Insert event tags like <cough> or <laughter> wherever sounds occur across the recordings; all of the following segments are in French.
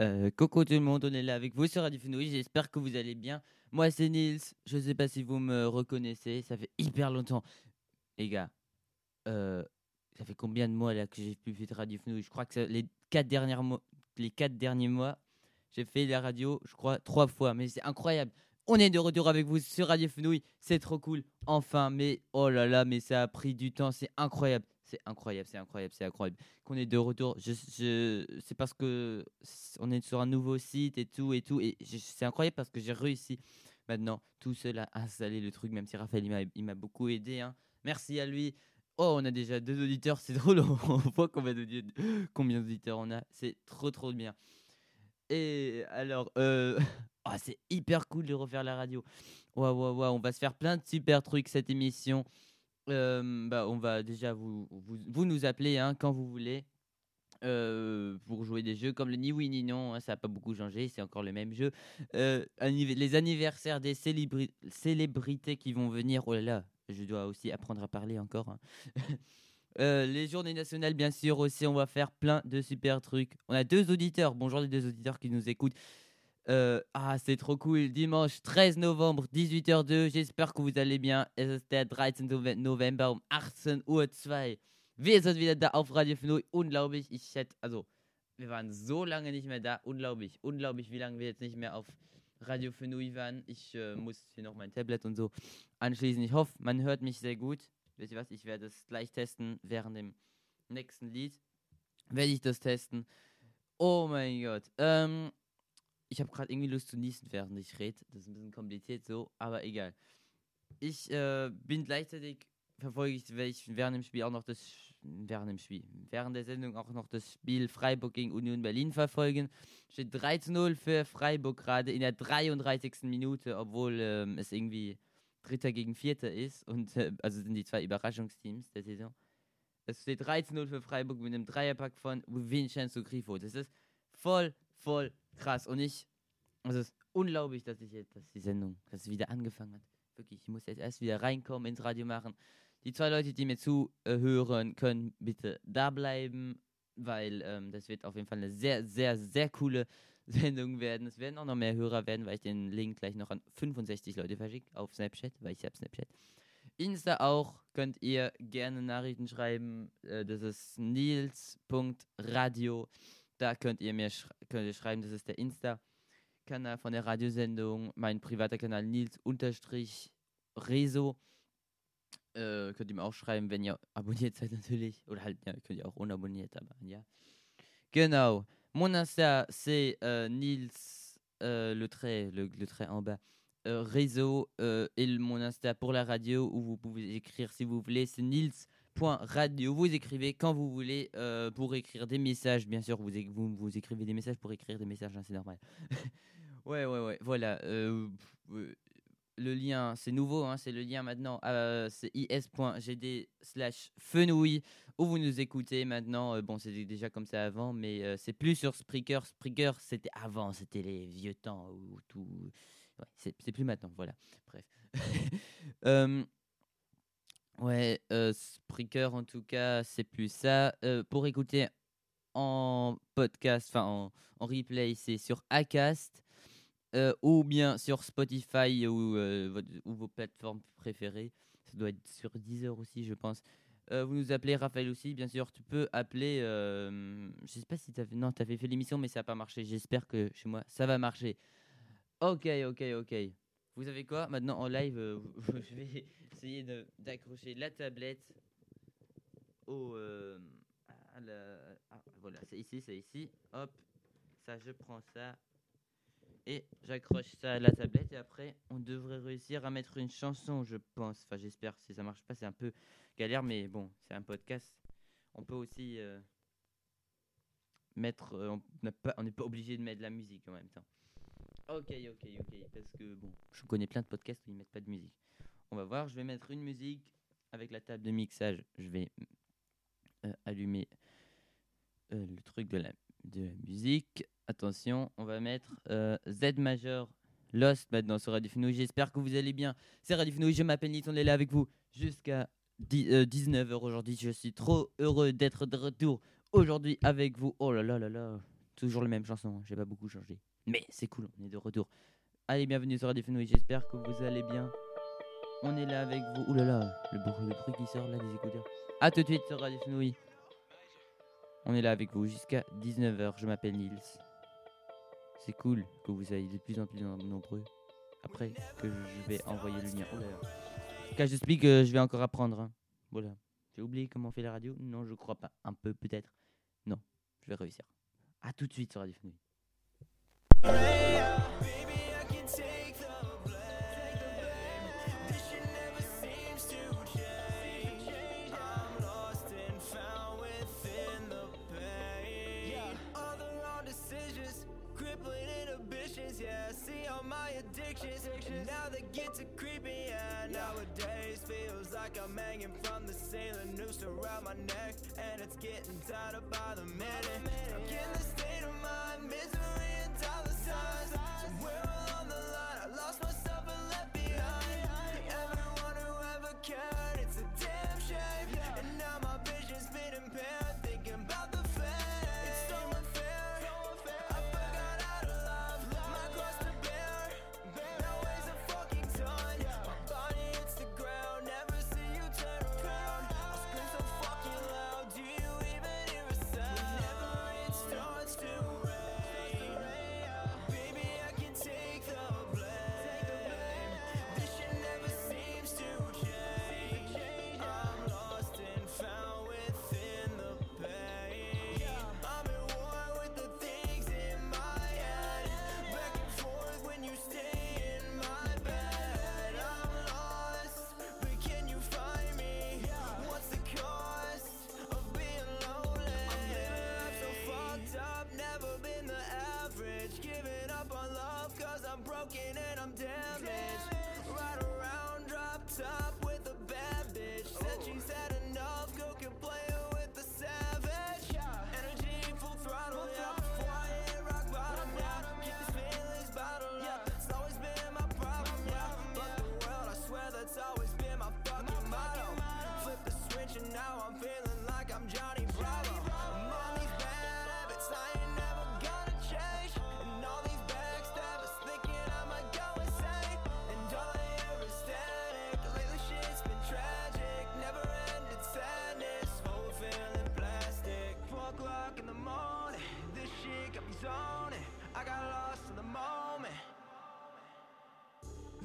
Euh, coucou tout le monde, on est là avec vous sur Radio Fenouille, j'espère que vous allez bien. Moi c'est Nils, je sais pas si vous me reconnaissez, ça fait hyper longtemps. Les gars, euh, ça fait combien de mois là que j'ai pu faire Radio Fenouille Je crois que les quatre, dernières les quatre derniers mois, j'ai fait la radio, je crois, trois fois, mais c'est incroyable. On est de retour avec vous sur Radio Fenouille, c'est trop cool, enfin, mais oh là là, mais ça a pris du temps, c'est incroyable. C'est incroyable, c'est incroyable, c'est incroyable. Qu'on est de retour, c'est parce que on est sur un nouveau site et tout et tout. Et c'est incroyable parce que j'ai réussi maintenant tout seul à installer le truc, même si Raphaël m'a beaucoup aidé. Hein. Merci à lui. Oh, on a déjà deux auditeurs, c'est <laughs> drôle. On voit combien d'auditeurs on a. C'est trop trop bien. Et alors, euh, <laughs> oh, c'est hyper cool de refaire la radio. Waouh, waouh, waouh, on va se faire plein de super trucs cette émission. Euh, bah, on va déjà vous, vous, nous appeler hein, quand vous voulez euh, pour jouer des jeux comme le ni oui ni non. Hein, ça n'a pas beaucoup changé, c'est encore le même jeu. Euh, les anniversaires des célébrités qui vont venir. Oh là là, je dois aussi apprendre à parler encore. Hein. <laughs> les journées nationales, bien sûr, aussi, on va faire plein de super trucs. On a deux auditeurs. Bonjour les deux auditeurs qui nous écoutent. Euh, ah, c'est trop cool. Dimanche 13 Novembre, 18h02. J'espère que vous allez bien. Es ist der 13. November um 18.02 Uhr. Wir sind wieder da auf Radio Fnoi. Unglaublich. Ich hätte, also, wir waren so lange nicht mehr da. Unglaublich. Unglaublich, wie lange wir jetzt nicht mehr auf Radio Fenui waren. Ich äh, muss hier noch mein Tablet und so anschließen. Ich hoffe, man hört mich sehr gut. Wisst ihr was? Ich werde es gleich testen während dem nächsten Lied. Werde ich das testen. Oh mein Gott. Ähm, ich habe gerade irgendwie Lust zu niesen, während ich rede. Das ist ein bisschen kompliziert so, aber egal. Ich äh, bin gleichzeitig verfolge ich, ich während dem Spiel auch noch das während dem Spiel, während der Sendung auch noch das Spiel Freiburg gegen Union Berlin verfolgen. Steht 3 zu 0 für Freiburg gerade in der 33. Minute, obwohl ähm, es irgendwie Dritter gegen Vierter ist und äh, also sind die zwei Überraschungsteams der Saison. Es steht 3 zu 0 für Freiburg mit einem Dreierpack von Vincenzo Grifo. Das ist voll, voll krass. Und ich, also es ist unglaublich, dass ich jetzt, dass die Sendung, dass sie wieder angefangen hat. Wirklich, ich muss jetzt erst wieder reinkommen ins Radio machen. Die zwei Leute, die mir zuhören, können bitte da bleiben, weil ähm, das wird auf jeden Fall eine sehr, sehr, sehr coole <laughs> Sendung werden. Es werden auch noch mehr Hörer werden, weil ich den Link gleich noch an 65 Leute verschicke auf Snapchat, weil ich habe Snapchat. Insta auch könnt ihr gerne Nachrichten schreiben. Äh, das ist nils.radio. Da könnt ihr mir sch könnt ihr schreiben, das ist der Insta-Kanal von der Radiosendung. Mein privater Kanal Nils-Reso. Äh, könnt ihr mir auch schreiben, wenn ihr abonniert seid natürlich. Oder halt, ja, könnt ihr auch unabonniert, aber ja. Genau. Mon Insta, c'est euh, Nils, euh, le, trait, le, le, trait en bas, euh, réseau, euh, et mon Insta pour la radio, où vous pouvez écrire si vous voulez, c'est Nils radio. Vous écrivez quand vous voulez euh, pour écrire des messages. Bien sûr, vous, vous, écrivez des messages pour écrire des messages, hein, c'est normal. <laughs> ouais, ouais, ouais. Voilà. Euh, le lien, c'est nouveau, hein, c'est le lien maintenant. Euh, c'est is.gd slash fenouille où vous nous écoutez maintenant. bon, c'était déjà comme ça avant, mais c'est plus sur Spreaker. Spreaker, c'était avant, c'était les vieux temps où tout. C'est plus maintenant, voilà. Bref. <laughs> Ouais, euh, Spreaker en tout cas, c'est plus ça. Euh, pour écouter en podcast, enfin en, en, replay, c'est sur Acast euh, ou bien sur Spotify ou, euh, ou, vos plateformes préférées. Ça doit être sur Deezer aussi, je pense. Vous nous appelez Raphaël aussi, bien sûr. Tu peux appeler. je sais pas si tu avais. Non, avais fait l'émission, mais ça n'a pas marché. J'espère que chez moi, ça va marcher. Ok, ok, ok. Vous savez quoi Maintenant en live, euh, je <laughs> vais essayer d'accrocher la tablette au. Euh, ah, voilà, c'est ici, c'est ici. Hop, ça, je prends ça et j'accroche ça à la tablette. Et après, on devrait réussir à mettre une chanson, je pense. Enfin, j'espère. Si ça marche pas, c'est un peu galère, mais bon, c'est un podcast. On peut aussi euh, mettre. on n'est pas, pas obligé de mettre de la musique en même temps. Ok, ok, ok. Parce que bon, je connais plein de podcasts où ils mettent pas de musique. On va voir. Je vais mettre une musique avec la table de mixage. Je vais euh, allumer euh, le truc de la, de la musique. Attention, on va mettre euh, Z majeur Lost maintenant sur Radio. J'espère que vous allez bien. C'est Radio. Je m'appelle Nils. On est là avec vous jusqu'à 19h aujourd'hui. Je suis trop heureux d'être de retour aujourd'hui avec vous. Oh là là là là. toujours les mêmes chansons, hein, j'ai pas beaucoup changé. Mais c'est cool, on est de retour. Allez, bienvenue sur Radio Fenouille, j'espère que vous allez bien. On est là avec vous. Ouh là là, le bruit, le bruit qui sort là des écouteurs. A tout de suite sur Radio Fenouille. On est là avec vous jusqu'à 19h, je m'appelle Nils. C'est cool que vous soyez de plus en plus nom- nombreux. Après que je vais envoyer le lien. Oh là là. Quand je explique, euh, je vais encore apprendre. hein. Voilà. J'ai oublié comment on fait la radio? Non, je crois pas. Un peu peut-être. Non, je vais réussir. A tout de suite sur Radio Fenouille. I'm hanging from the ceiling, noose around my neck, and it's getting tighter by the minute. care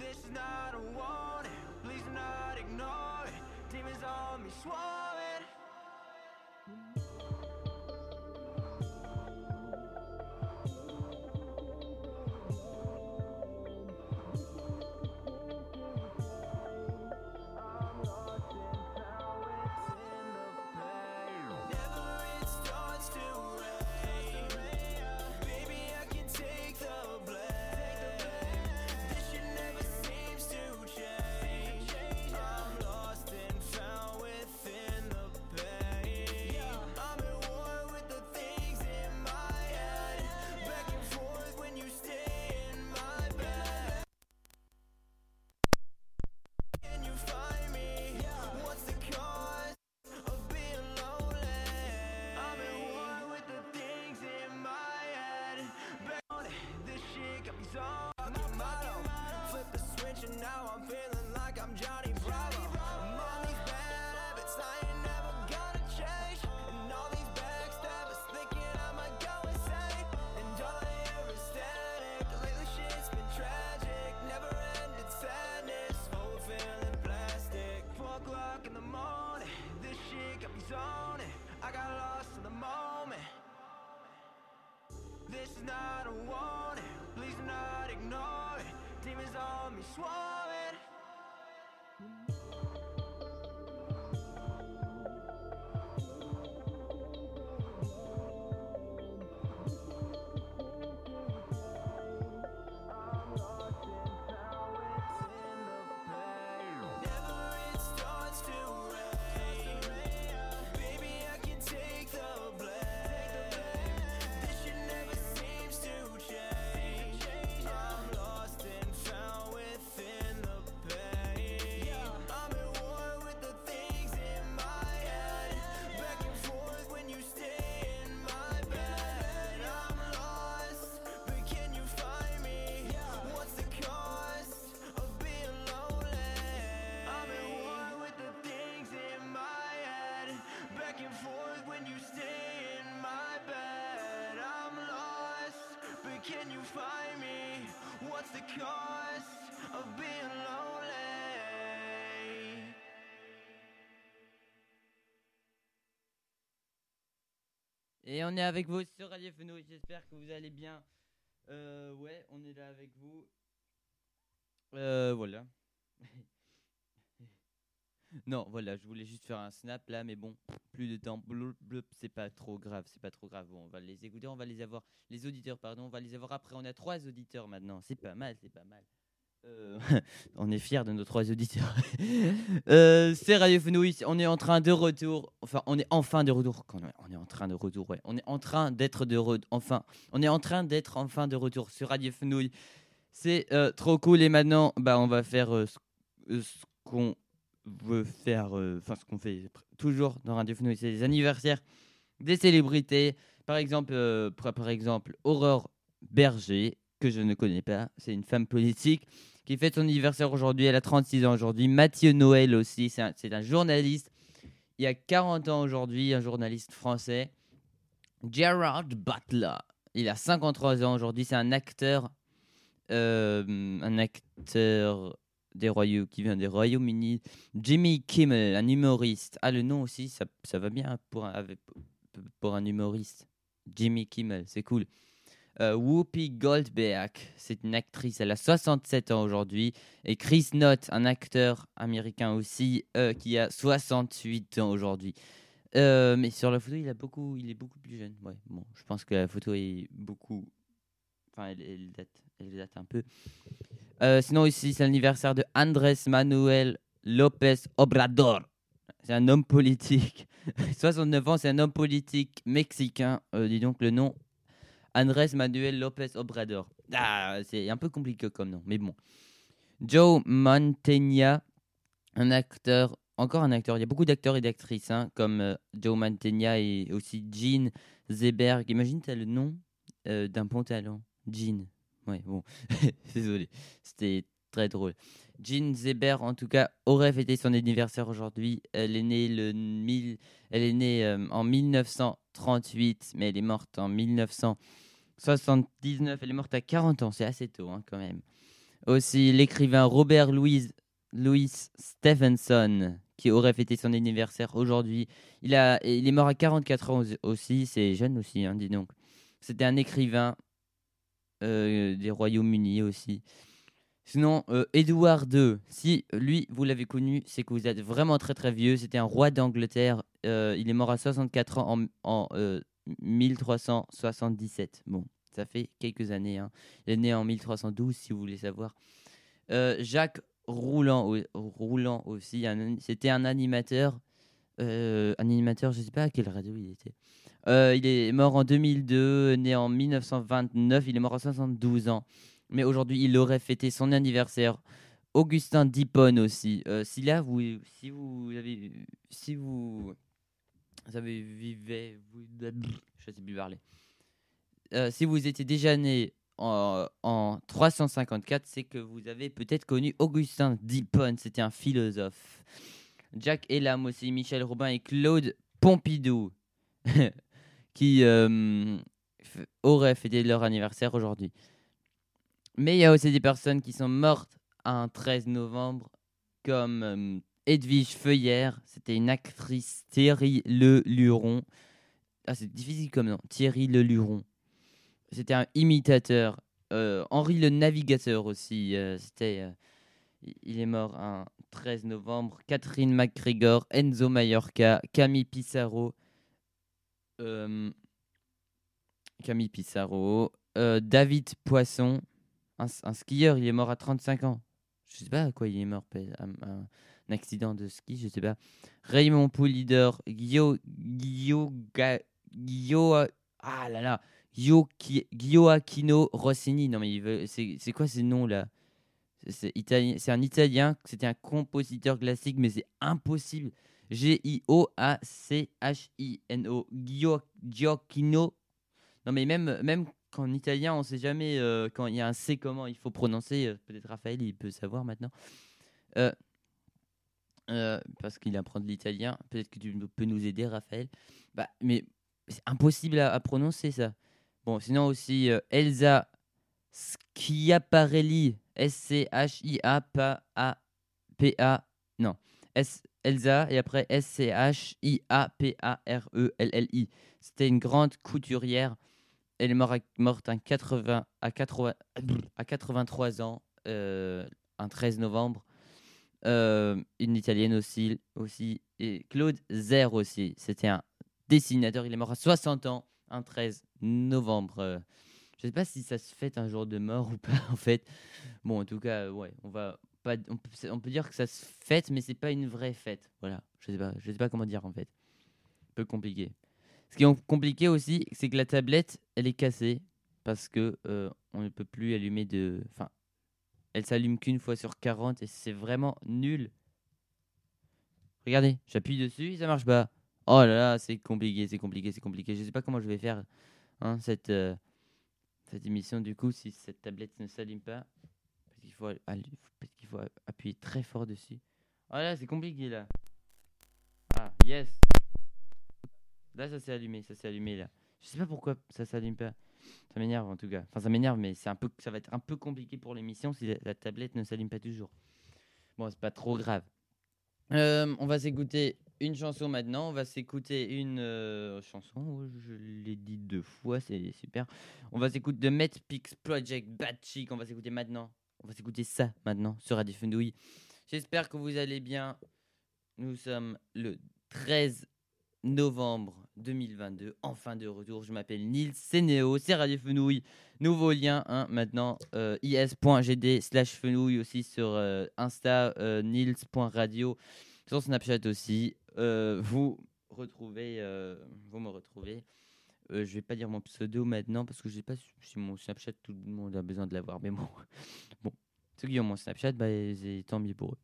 This is not a warning, please not ignore it. Demons on me swarming. Shit got me so motto. Flip the switch and now I'm feeling like I'm Johnny Bravo. I'm on these bad habits, I ain't never gonna change. And all these backstabbers thinking I might go insane. And all I hear is static. Lately shit's been tragic, never ended sadness. Whole feeling plastic. Four o'clock in the morning, this shit got me zoning. I got lost in the moment. This is not a warning, it. Demons on me find me? What's the cost of being lonely? Et on est avec vous sur Radio Fenouil, j'espère que vous allez bien. Euh, ouais, on est là avec vous. Euh, voilà. <laughs> non, voilà, je voulais juste faire un snap là, mais bon, plus de temps. C'est pas trop grave, c'est pas trop grave. On va les écouter, on va les avoir. Les auditeurs, pardon, on va les avoir après. On a trois auditeurs maintenant, c'est pas mal, c'est pas mal. Euh, <laughs> on est fiers de nos trois auditeurs. <laughs> Euh, c'est Radio Fenouil, on est en train de retour. Enfin, on est enfin de retour. On est en train de retour. On est en train d'être de retour. Enfin, on est en train d'être enfin de retour sur Radio Fenouil. C'est euh, trop cool. Et maintenant, bah, on va faire ce qu'on veut faire. euh, Enfin, ce qu'on fait toujours dans Radio Fenouil. C'est les anniversaires des célébrités. Par exemple, euh, par, exemple, Aurore Berger, que je ne connais pas. C'est une femme politique qui fête son anniversaire aujourd'hui. Elle a 36 ans aujourd'hui. Mathieu Noël aussi, c'est un, un journaliste. Il y a 40 ans aujourd'hui, un journaliste français. Gerard Butler, il a 53 ans aujourd'hui. C'est un acteur, euh, un acteur des Royaumes qui vient des Royaumes-Unis. Jimmy Kimmel, un humoriste. Ah, le nom aussi, ça, ça va bien pour un, pour un humoriste. Jimmy Kimmel, c'est cool. Euh, Whoopi Goldberg, c'est une actrice, elle a 67 ans aujourd'hui. Et Chris Knott, un acteur américain aussi, euh, qui a 68 ans aujourd'hui. Euh, mais sur la photo, il, a beaucoup, il est beaucoup plus jeune. Bon, je pense que la photo est beaucoup. Enfin, elle, date, elle date un peu. Euh, sinon, aussi, c'est l'anniversaire de Andrés Manuel López Obrador. C'est un homme politique. <laughs> 69 ans, c'est un homme politique mexicain. Euh, dis donc le nom Andrés Manuel López Obrador. Ah, c'est un peu compliqué comme nom, mais bon. Joe Mantegna, un acteur, encore un acteur. Il y a beaucoup d'acteurs et d'actrices, hein, comme euh, Joe Mantegna et aussi Jean Zeberg. Imagine, tu as le nom d'un pantalon. Jean. Ouais, bon. <laughs> Désolé. C'était très drôle. Jean Zeber, en tout cas, aurait fêté son anniversaire aujourd'hui. Elle est née, le 1000 elle est née euh, en 1938, mais elle est morte en 1979. Elle est morte à 40 ans, c'est assez tôt hein, quand même. Aussi l'écrivain Robert Louis, Louis Stevenson, qui aurait fêté son anniversaire aujourd'hui. Il, a, il est mort à 44 ans aussi- c'est jeune aussi, hein, dis donc. C'était un écrivain des Royaumes-Unis aussi. Sinon, euh, Édouard II, si lui, vous l'avez connu, c'est que vous êtes vraiment très très vieux. C'était un roi d'Angleterre. Euh, il est mort à 64 ans en, en, euh, 1377. Bon, ça fait quelques années. hein. Il est né en 1312, si vous voulez savoir. Euh, Jacques Roulant, Roulant aussi, c'était un animateur. euh, un animateur, je sais pas à quelle radio il était. Euh, il est mort en 2002, né en 1929. Il est mort à 72 ans mais aujourd'hui il aurait fêté son anniversaire. Augustin Dipon aussi. Euh, si là vous, si vous avez, si vous, avez je sais plus parler. Euh, si vous étiez déjà né en, en 354, c'est que vous avez peut-être connu Augustin Dipon. C'était un philosophe. Jack Elam aussi, Michel Robin et Claude Pompidou, <laughs> qui euh, auraient fêté leur anniversaire aujourd'hui. Mais il y a aussi des personnes qui sont mortes un 13 novembre, comme euh, Edwige Feuillère, c'était une actrice, Thierry Le Luron. Ah, c'est difficile comme nom, Thierry Le Luron. C'était un imitateur. Euh, Henri le Navigateur aussi, euh, c'était. il est mort un 13 novembre. Catherine McGregor, Enzo Mallorca, Camille Pissarro. Euh, Camille Pissarro. euh, David Poisson un, skieur, il est mort à 35 ans. Je sais pas à quoi il est mort, un, accident de ski, je sais pas. Raymond Poulidor, Guillaume, Guillaume, Guillaume, ah là là, Gioacchino Rossini. Non mais c'est quoi ces noms là? C'est- C'est italien, c'est un italien, c'était un compositeur classique, mais c'est impossible. G-I-O-A-C-H-I-N-O, Gio- Gioacchino. Non mais même, même qu'en italien, on sait jamais euh, quand il y a un C comment il faut prononcer. euh, Peut-être Raphaël, il peut savoir maintenant. Euh, parce qu'il apprend de l'italien. Peut-être que tu peux nous aider, Raphaël. Bah, mais c'est impossible à, prononcer ça. Bon, sinon aussi Elsa Schiaparelli. S-C-H-I-A-P-A. Non. S Elsa et après S-C-H-I-A-P-A-R-E-L-L-I. C'était une grande couturière. Elle est morte à, morte à 80, à 80, à 83 ans, euh, un 13 novembre. Euh, une italienne aussi, aussi. Et Claude Zer aussi. C'était un dessinateur. Il est mort à 60 ans, un 13 novembre. Euh, je sais pas si ça se fête un jour de mort ou pas, <laughs> en fait. Bon, en tout cas, ouais, on va pas, on peut, peut dire que ça se fête, mais c'est pas une vraie fête. Voilà, je sais pas, je sais pas comment dire en fait. Un peu compliqué. Ce qui est compliqué aussi, c'est que la tablette, elle est cassée parce que euh, on ne peut plus allumer de, enfin, elle s'allume qu'une fois sur 40 et c'est vraiment nul. Regardez, j'appuie dessus, ça marche pas. Oh là là, c'est compliqué, c'est compliqué, c'est compliqué. Je sais pas comment je vais faire hein, cette, euh, cette émission du coup si cette tablette ne s'allume pas. Qu'il faut, appuyer très fort dessus. Oh là, c'est compliqué là. Ah, yes. Là, ça s'est allumé, ça s'est allumé là. Je sais pas pourquoi ça s'allume pas. Ça m'énerve en tout cas. Enfin, ça m'énerve, mais c'est un peu, ça va être un peu compliqué pour l'émission si la, tablette ne s'allume pas toujours. Bon, c'est pas trop grave. Euh, on va s'écouter une chanson maintenant. On va s'écouter une euh, chanson. oh, Je l'ai dit deux fois, c'est super. On va s'écouter de Met Pix Project Bad Chic. On va s'écouter maintenant. On va s'écouter ça maintenant sur Radio Fenouille. J'espère que vous allez bien. Nous sommes le 13 novembre 2022, enfin de retour. Je m'appelle Nils, c'est Néo, c'est Radio Fenouille. Nouveau lien hein, maintenant, euh, is.gd slash fenouille aussi sur euh, Insta, euh, nils.radio, sur Snapchat aussi. Euh, vous retrouvez, vous me retrouvez. Euh, je vais pas dire mon pseudo maintenant parce que je sais pas si mon Snapchat tout le monde a besoin de l'avoir, mais bon, <laughs> bon, ceux qui ont mon Snapchat, bah, tant mieux pour eux.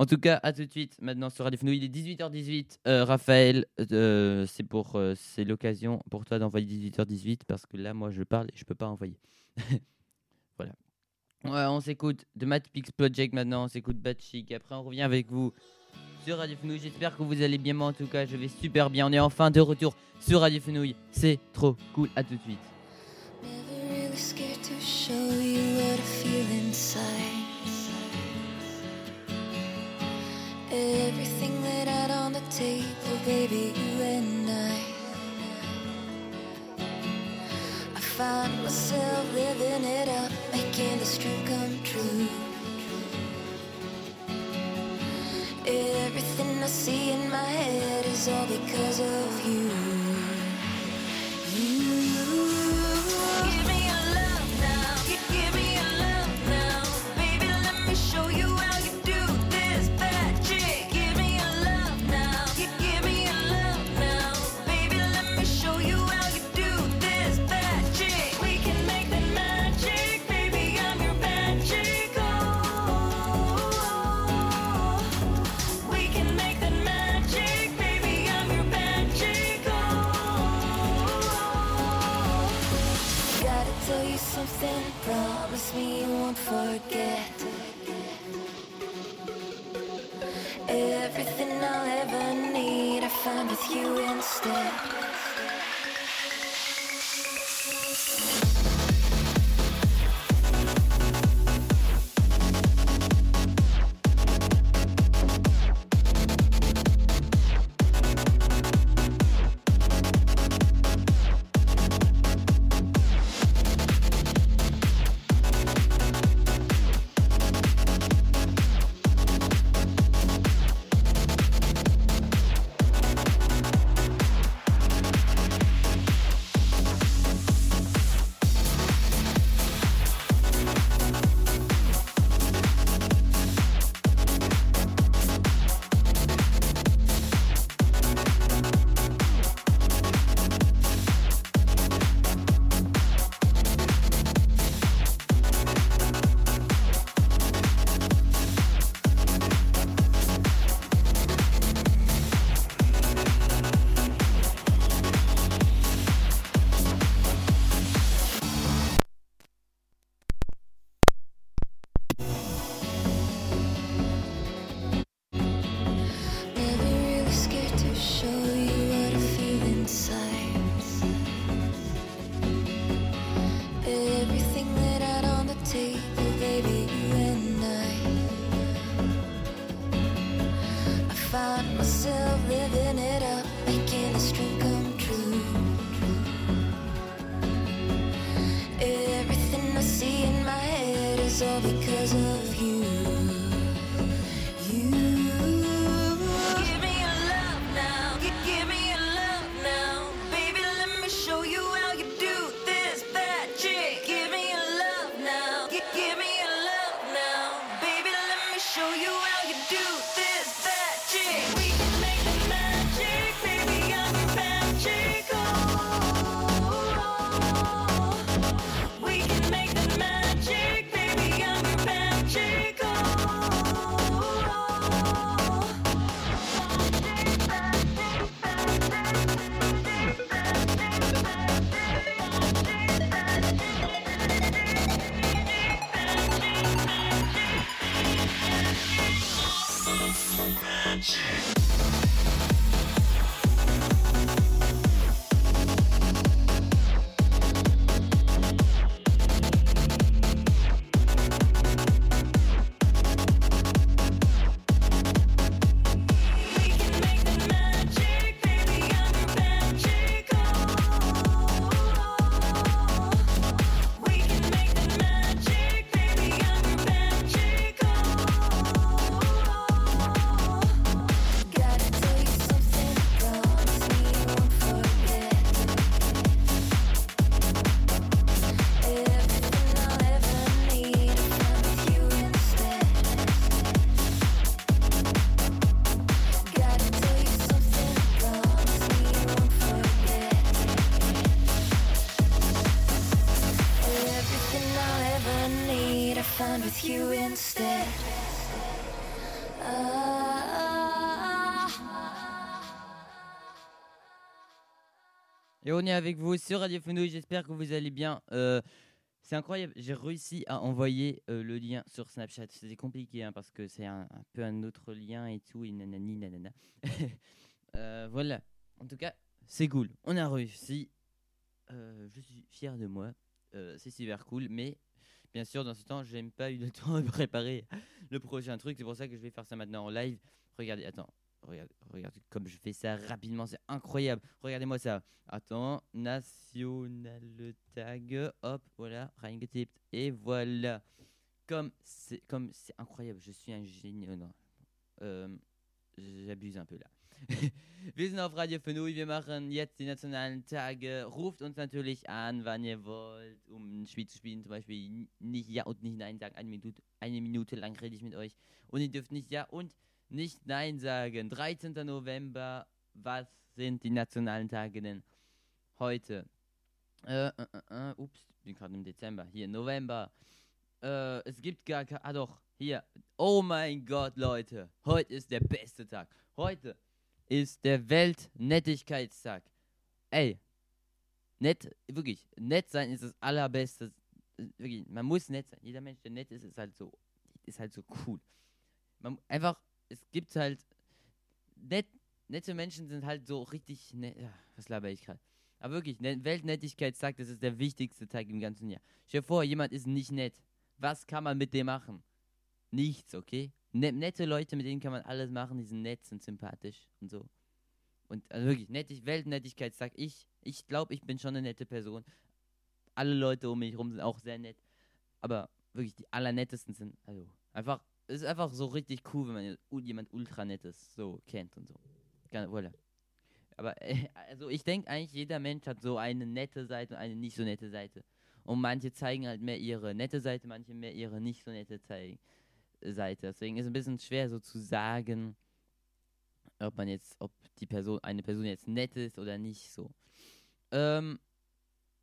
En tout cas, à tout de suite. Maintenant sur Radio Fenouille, il est 18h18. Euh, Raphaël, euh, c'est pour, euh, c'est l'occasion pour toi d'envoyer 18h18 parce que là, moi, je parle et je peux pas envoyer. <laughs> voilà. On s'écoute de Matt Pix Project maintenant. On s'écoute Bad Chic. Après, on revient avec vous sur Radio Fenouille. J'espère que vous allez bien. Moi, en tout cas, je vais super bien. On est enfin de retour sur Radio Fenouille. C'est trop cool. À tout de suite. Everything laid out on the table, baby, you and I. I find myself living it up, making this dream come true. Everything I see in my head is all because of you. Forget. Everything I'll ever need, I find with you instead. Est avec vous sur Radio Fenouille, j'espère que vous allez bien. Euh, c'est incroyable, j'ai réussi à envoyer euh, le lien sur Snapchat. C'était compliqué hein, parce que c'est un, peu un autre lien et tout, et nanani nanana. <laughs> Euh, voilà, en tout cas, c'est cool. On a réussi. Je suis fier de moi. C'est super cool, mais bien sûr, dans ce temps, j'ai pas eu le <laughs> temps de préparer le prochain truc. C'est pour ça que je vais faire ça maintenant en live. Regardez, attends. Regarde, regarde comme je fais ça rapidement, c'est incroyable. Regardez-moi ça. Attends, national tag, hop, voilà, reingetippt et voilà. Comme c'est comme c'est incroyable, je suis un génie. oh non, ähm, j'abuse un peu là. wir sind auf Radio Fenui, wir machen jetzt die nationalen Tage. Ruft uns natürlich an, wann ihr wollt, um ein Spiel zu spielen. Zum Beispiel nicht Ja und nicht Nein sagen. Eine Minute, eine Minute lang rede ich mit euch. Und ihr dürft nicht Ja und nicht Nein sagen. 13. November, was sind die nationalen Tage denn heute? Äh, äh, äh, äh, ups, bin gerade im Dezember. Hier, November. Äh, es gibt gar keine. Ah, doch, hier. Oh mein Gott, Leute. Heute ist der beste Tag. Heute ist der Weltnettigkeitstag. Ey, nett, wirklich, nett sein ist das allerbeste. Wirklich, man muss nett sein. Jeder Mensch, der nett ist, ist halt so, ist halt so cool. Man, einfach, es gibt halt, nett, nette Menschen sind halt so richtig, nett, was laber ich gerade? Aber wirklich, ne, Weltnettigkeitstag, das ist der wichtigste Tag im ganzen Jahr. Stell dir vor, jemand ist nicht nett. Was kann man mit dem machen? Nichts, okay? Ne, nette Leute, mit denen kann man alles machen, die sind nett, sind sympathisch und so. Und also wirklich, nettig, Weltnettigkeitstag, ich, ich glaube, ich bin schon eine nette Person. Alle Leute um mich herum sind auch sehr nett. Aber wirklich, die allernettesten sind, also, einfach, ist einfach so richtig cool, wenn man jemand ultra nettes so kennt und so. Voilà. Aber, äh, also, ich denke eigentlich, jeder Mensch hat so eine nette Seite und eine nicht so nette Seite. Und manche zeigen halt mehr ihre nette Seite, manche mehr ihre nicht so nette Zei- Seite. Deswegen ist es ein bisschen schwer so zu sagen, ob man jetzt, ob die Person, eine Person jetzt nett ist oder nicht so. Ähm,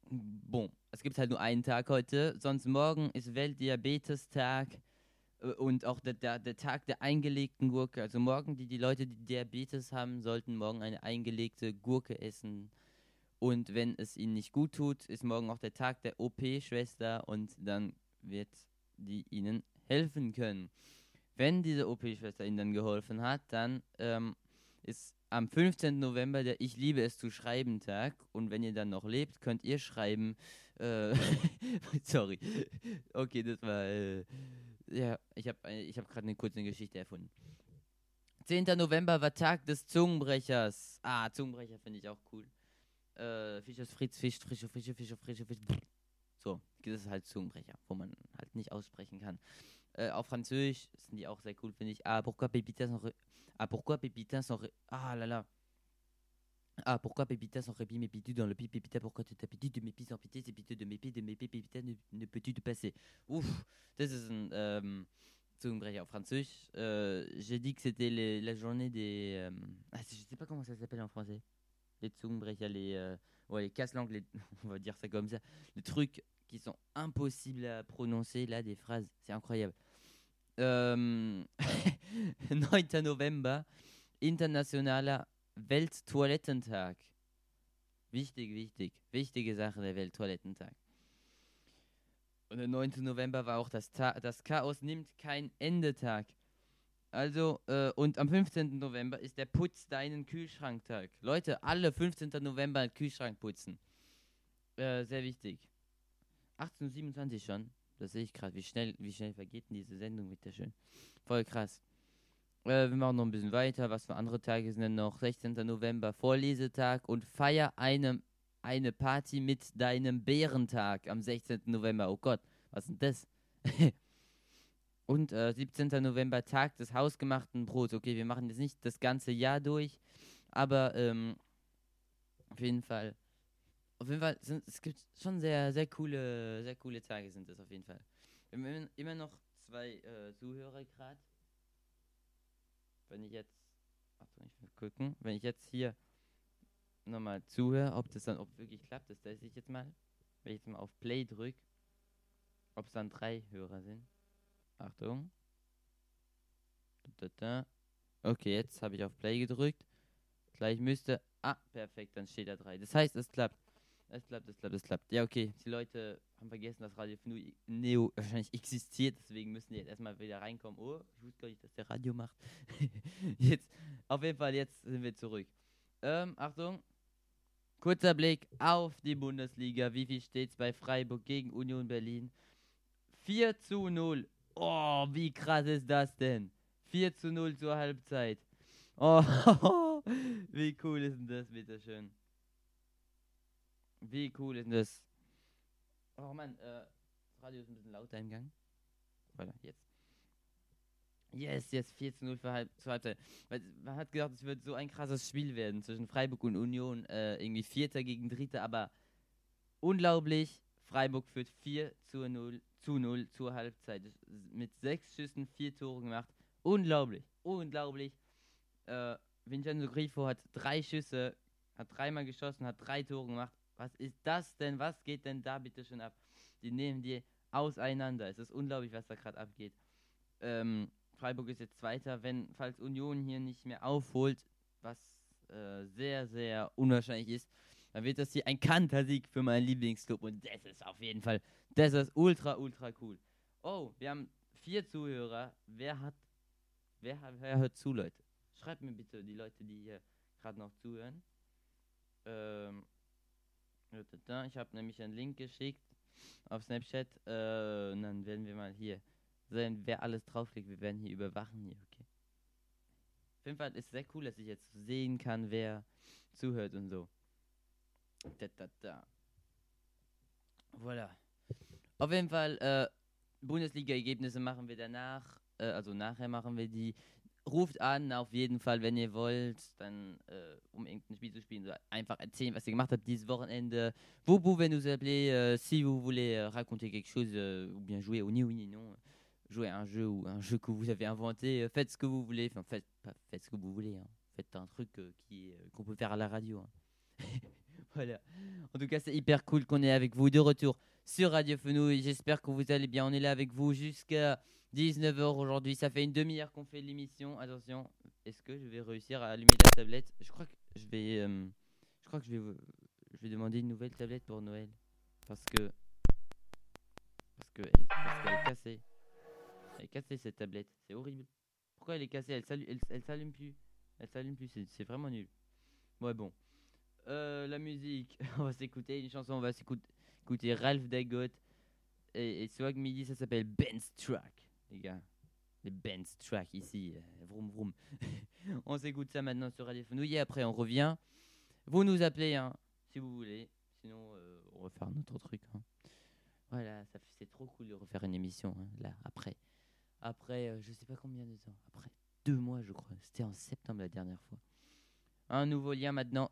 bon, es gibt halt nur einen Tag heute, sonst morgen ist Weltdiabetestag äh, und auch der, der, der Tag der eingelegten Gurke. Also morgen, die, die Leute, die Diabetes haben, sollten morgen eine eingelegte Gurke essen. Und wenn es ihnen nicht gut tut, ist morgen auch der Tag der OP-Schwester und dann wird die ihnen helfen können. Wenn diese OP-Schwester ihnen dann geholfen hat, dann ähm, ist am 15. November der Ich liebe es zu schreiben Tag. Und wenn ihr dann noch lebt, könnt ihr schreiben. Äh, <laughs> sorry. Okay, das war. Äh, ja, ich habe ich hab gerade eine kurze Geschichte erfunden. 10. November war Tag des Zungenbrechers. Ah, Zungenbrecher finde ich auch cool. Äh, Fisch ist Fritz, Fisch, frische, frische, Fische, frische, Fisch. So, das ist halt Zungenbrecher, wo man halt nicht aussprechen kann. Äh, auf Französisch sind die auch sehr cool, finde ich. Ah, pourquoi Pépita sont... ré- Ah, pourquoi Pépita sont... ré- Ah là. Ah, pourquoi Pépita sont répit mes pitus dans le pied Pépita, pourquoi tu t'appétit de pieds sans pitié, c'est piteux de pieds, de pieds, Pépita, ne, ne peux-tu te passer? Ouf, das ist ein ähm, auf Französisch. Euh, J'ai dit que c'était la journée des... euh, ah, je sais pas comment ça s'appelle en français. Les Zungenbrecher, les... euh, ouais, les casse-langues, <laughs> on va dire ça comme ça. Les trucs qui sont impossibles à prononcer, là, des phrases. C'est incroyable. <laughs> Ähm, 9. November, internationaler Welttoilettentag. Wichtig, wichtig. Wichtige Sache, der Welttoilettentag. Und der 9. November war auch das, Ta das Chaos nimmt kein Ende Tag. Also, äh, und am 15. November ist der Putz deinen Kühlschranktag. Leute, alle 15. November einen Kühlschrank putzen. Äh, sehr wichtig. 18.27 Uhr schon. Das sehe ich gerade, wie schnell, wie schnell vergeht denn diese Sendung, bitte schön. Voll krass. Äh, wir machen noch ein bisschen weiter. Was für andere Tage sind denn noch? 16. November, Vorlesetag und feier eine, eine Party mit deinem Bärentag am 16. November. Oh Gott, was ist denn das? <laughs> und äh, 17. November, Tag des hausgemachten Brots. Okay, wir machen jetzt nicht das ganze Jahr durch, aber ähm, auf jeden Fall. Auf jeden Fall, sind, es gibt schon sehr, sehr coole, sehr coole Tage sind es auf jeden Fall. Wir haben immer- noch zwei äh, Zuhörer gerade. Wenn ich jetzt, Achtung, ich will gucken, wenn ich jetzt hier nochmal zuhöre, ob das dann, ob wirklich klappt, das teste ich jetzt mal. Wenn ich jetzt mal auf Play drücke, ob es dann drei Hörer sind. Achtung. Okay, jetzt habe ich auf Play gedrückt. Gleich müsste. Ah, perfekt, dann steht da drei. Das heißt, es klappt. Es klappt, es klappt, es klappt. Ja, okay. Die Leute haben vergessen, dass Radio Neo wahrscheinlich existiert. Deswegen müssen die jetzt erstmal wieder reinkommen. Oh, ich wusste gar nicht, dass der Radio macht. <laughs> jetzt, auf jeden Fall, jetzt sind wir zurück. Ähm, Achtung. Kurzer Blick auf die Bundesliga. Wie viel steht's bei Freiburg gegen Union Berlin? 4 zu 0. Oh, wie krass ist das denn? 4 zu 0 zur Halbzeit. Oh, <laughs> wie cool ist denn das, bitteschön. Wie cool ist das? Oh Mann, äh, das Radio ist ein bisschen lauter im Gang. Voilà, jetzt. Yes, jetzt 4 zu 0 für halb, zur Halbzeit. Man hat gedacht, es wird so ein krasses Spiel werden zwischen Freiburg und Union. Äh, irgendwie Vierter gegen Dritter, aber unglaublich. Freiburg führt 4 zu 0, zu 0 zur Halbzeit. Mit sechs Schüssen, vier Tore gemacht. Unglaublich, unglaublich. Äh, Vincenzo Grifo hat drei Schüsse, hat dreimal geschossen, hat drei Tore gemacht. Was ist das denn? Was geht denn da bitte schon ab? Die nehmen die auseinander. Es ist unglaublich, was da gerade abgeht. Ähm, Freiburg ist jetzt Zweiter, wenn, falls Union hier nicht mehr aufholt, was äh, sehr, sehr unwahrscheinlich ist, dann wird das hier ein Kantersieg für meinen Lieblingsclub und das ist auf jeden Fall, das ist ultra, ultra cool. Oh, wir haben vier Zuhörer. Wer hat, wer, wer hört zu, Leute? Schreibt mir bitte die Leute, die hier gerade noch zuhören. Ähm. Ich habe nämlich einen Link geschickt auf Snapchat. Äh, und dann werden wir mal hier sehen, wer alles draufklickt. Wir werden hier überwachen hier, okay? Auf jeden Fall ist es sehr cool, dass ich jetzt sehen kann, wer zuhört und so. Da, da, da. Voilà. Auf jeden Fall, äh, Bundesliga-Ergebnisse machen wir danach. Äh, also nachher machen wir die. Ruft an, auf jeden Fall, wenn ihr wollt, dann, äh, um irgendein Spiel zu spielen, einfach erzählen, was ihr gemacht habt dieses Wochenende. Vous pouvez nous appeler euh, si vous voulez euh, raconter quelque chose euh, ou bien jouer au ni oui ni non. Jouer un jeu ou un jeu que vous avez inventé. euh, faites ce que vous voulez. Enfin, faites, pas, faites ce que vous voulez. hein. Faites un truc euh, qui qu'on peut faire à la radio. hein. <laughs> voilà. En tout cas, c'est hyper cool qu'on est avec vous de retour sur Radio Fenouil. J'espère que vous allez bien. On est là avec vous jusqu'à 19h aujourd'hui. Ça fait une demi-heure qu'on fait l'émission. Attention, est-ce que je vais réussir à allumer la tablette? Je crois que je vais, euh, je crois que je vais, je vais demander une nouvelle tablette pour Noël parce que parce que parce qu'elle est cassée. Elle est cassée cette tablette. C'est horrible. Pourquoi elle est cassée? Elle s'allume, elle, s'allume plus. Elle s'allume plus. C'est, vraiment nul. Ouais bon. Euh, la musique. <laughs> on va s'écouter une chanson. On va s'écouter écouter Ralph Dagot et, et Swag Midi. Ça s'appelle Ben's Track, les gars. Les Ben's Track ici. euh, vroom vroom. <laughs> on s'écoute ça maintenant sur Radio Fenouil et après on revient. Vous nous appelez hein, si vous voulez. Sinon, euh, on va faire notre truc. hein. Voilà, c'est trop cool de refaire une émission hein, là après. Après, euh, je sais pas combien de temps. Après deux mois, je crois. C'était en septembre la dernière fois. Un nouveau lien maintenant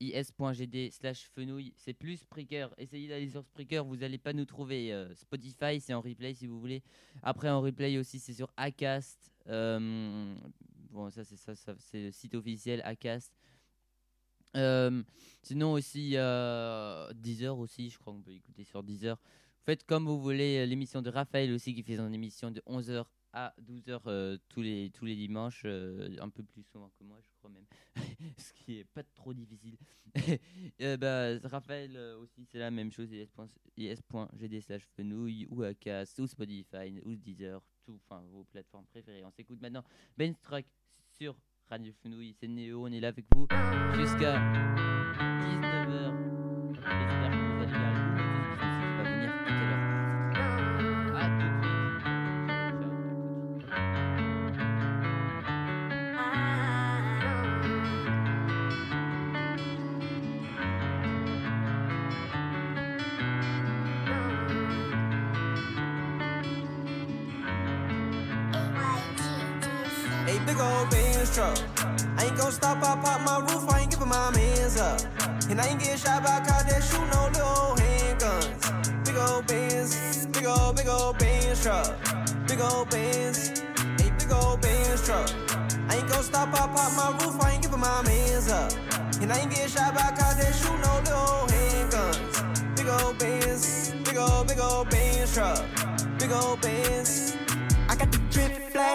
is.gd slash fenouille. C'est plus Spreaker. Essayez d'aller sur Spreaker, vous allez pas nous trouver. Euh, Spotify, c'est en replay si vous voulez. Après, en replay aussi, c'est sur Acast. Euh, bon, ça, c'est ça, c'est le site officiel Acast. Euh, sinon aussi Deezer aussi, je crois qu'on peut écouter sur Deezer. Faites comme vous voulez. L'émission de Raphaël aussi qui fait son émission de 11h à 12h euh, tous, les, tous les dimanches, euh, un peu plus souvent que moi, je crois même, <laughs> ce qui est pas trop difficile. Bah, <laughs> Raphaël euh, aussi, c'est la même chose, is.gd slash fenouille ou Acast ou Spotify ou Deezer, tout, enfin vos plateformes préférées. On s'écoute maintenant Ben Struck sur Radio Fenouille, c'est Néo, on est là avec vous jusqu'à 19h. And I ain't get shot by a cop that shoot no little handguns. Big old Benz, big old, big old Benz truck. Big old Benz, a big old Benz truck. I ain't gon' stop, I pop my roof, I ain't giving my mans up. And I ain't get shot by a cop that shoot no little handguns. Big old Benz, big old, big old Benz truck. Big old Benz.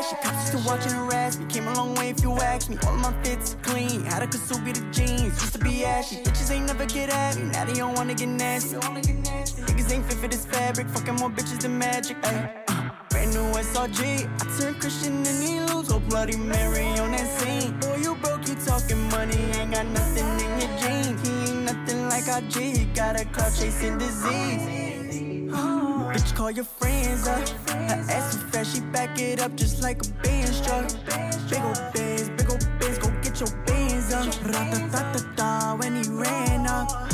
Got the cops still watching harass me. Came a long way if you ask me. All my fits clean, had a Kasubi the jeans, used to be ashy. Bitches ain't never get at me, now they don't wanna get nasty. Niggas ain't fit for this fabric, fucking more bitches than magic. Ay, uh, brand new SRG, I turned Christian and he lose. Oh Bloody Mary on that scene. Boy, you broke, you talking money, ain't got nothing in your jeans. He ain't nothing like RG, he got a cloud chasing disease. Bitch, call your friends up. Her ass too fast, she back it up just like a Benz truck. Big ol' Benz, big ol' Benz, go get your Benz up. Ra-ta-ta-ta-ta when he ran up.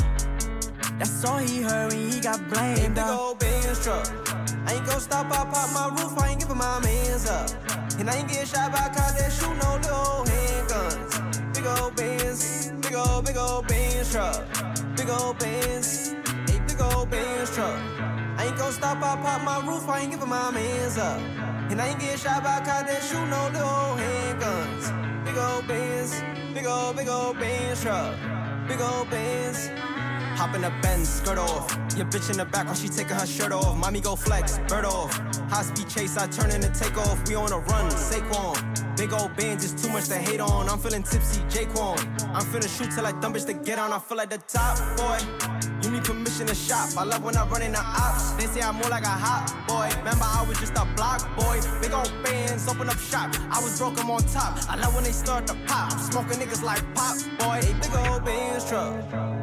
That's all he heard when he got blamed up. big old Benz truck. I ain't gon' stop, I pop my roof, I ain't giving my mans up. And I ain't get shot by a cop that shoot no little handguns. Big ol' Benz, big ol' big ol' Benz truck. Big ol' Benz, a big ol' Benz truck. I ain't gon' stop, I pop my roof, I ain't giving my mans up. And I ain't getting shot by a cop that shoot no little handguns. Big old Benz, big old, big old Benz truck. Big old Benz. Hop in the Benz, skirt off. Your bitch in the back while she taking her shirt off. Mommy go flex, bird off. High speed chase, I turn take off. We on a run, Saquon. Big old band, just too much to hate on. I'm feeling tipsy, Jaquan. I'm finna shoot till I dumb bitch to get on. I feel like the top boy. You need permission to shop. I love when I run in the ops. They say I'm more like a hot boy. Remember, I was just a block boy. Big old bands, open up shop. I was broke, I'm on top. I love when they start to pop. Smoking niggas like pop boy. A big old bands truck.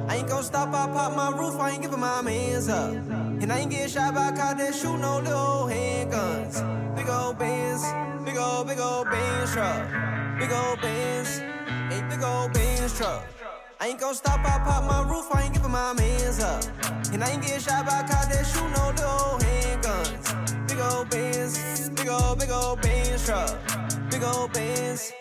I ain't gon' stop, I pop my roof, I ain't giving my up. And I ain't get shot by a cop that shoot no little handguns. Big old bands, big old, big old bands truck. Big old bands, ain't big old bands truck. I ain't gon' stop, I pop my roof, I ain't giving my mans up. And I ain't get shot by a cop that shoot no little handguns. Big old bands, big old, big old bands truck. Big old bands.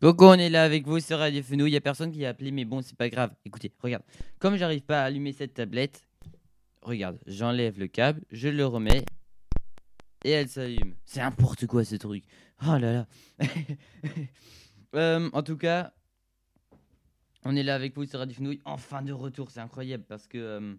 Coco, on est là avec vous sur Radio Fenouille. Il y a personne qui a appelé, mais bon, c'est pas grave. Écoutez, regarde. Comme j'arrive pas à allumer cette tablette, regarde, j'enlève le câble, je le remets et elle s'allume. C'est n'importe quoi ce truc. Oh là là. <laughs> Euh, en tout cas, on est là avec vous sur Radio Fenouille. Enfin de retour, c'est incroyable parce que euh,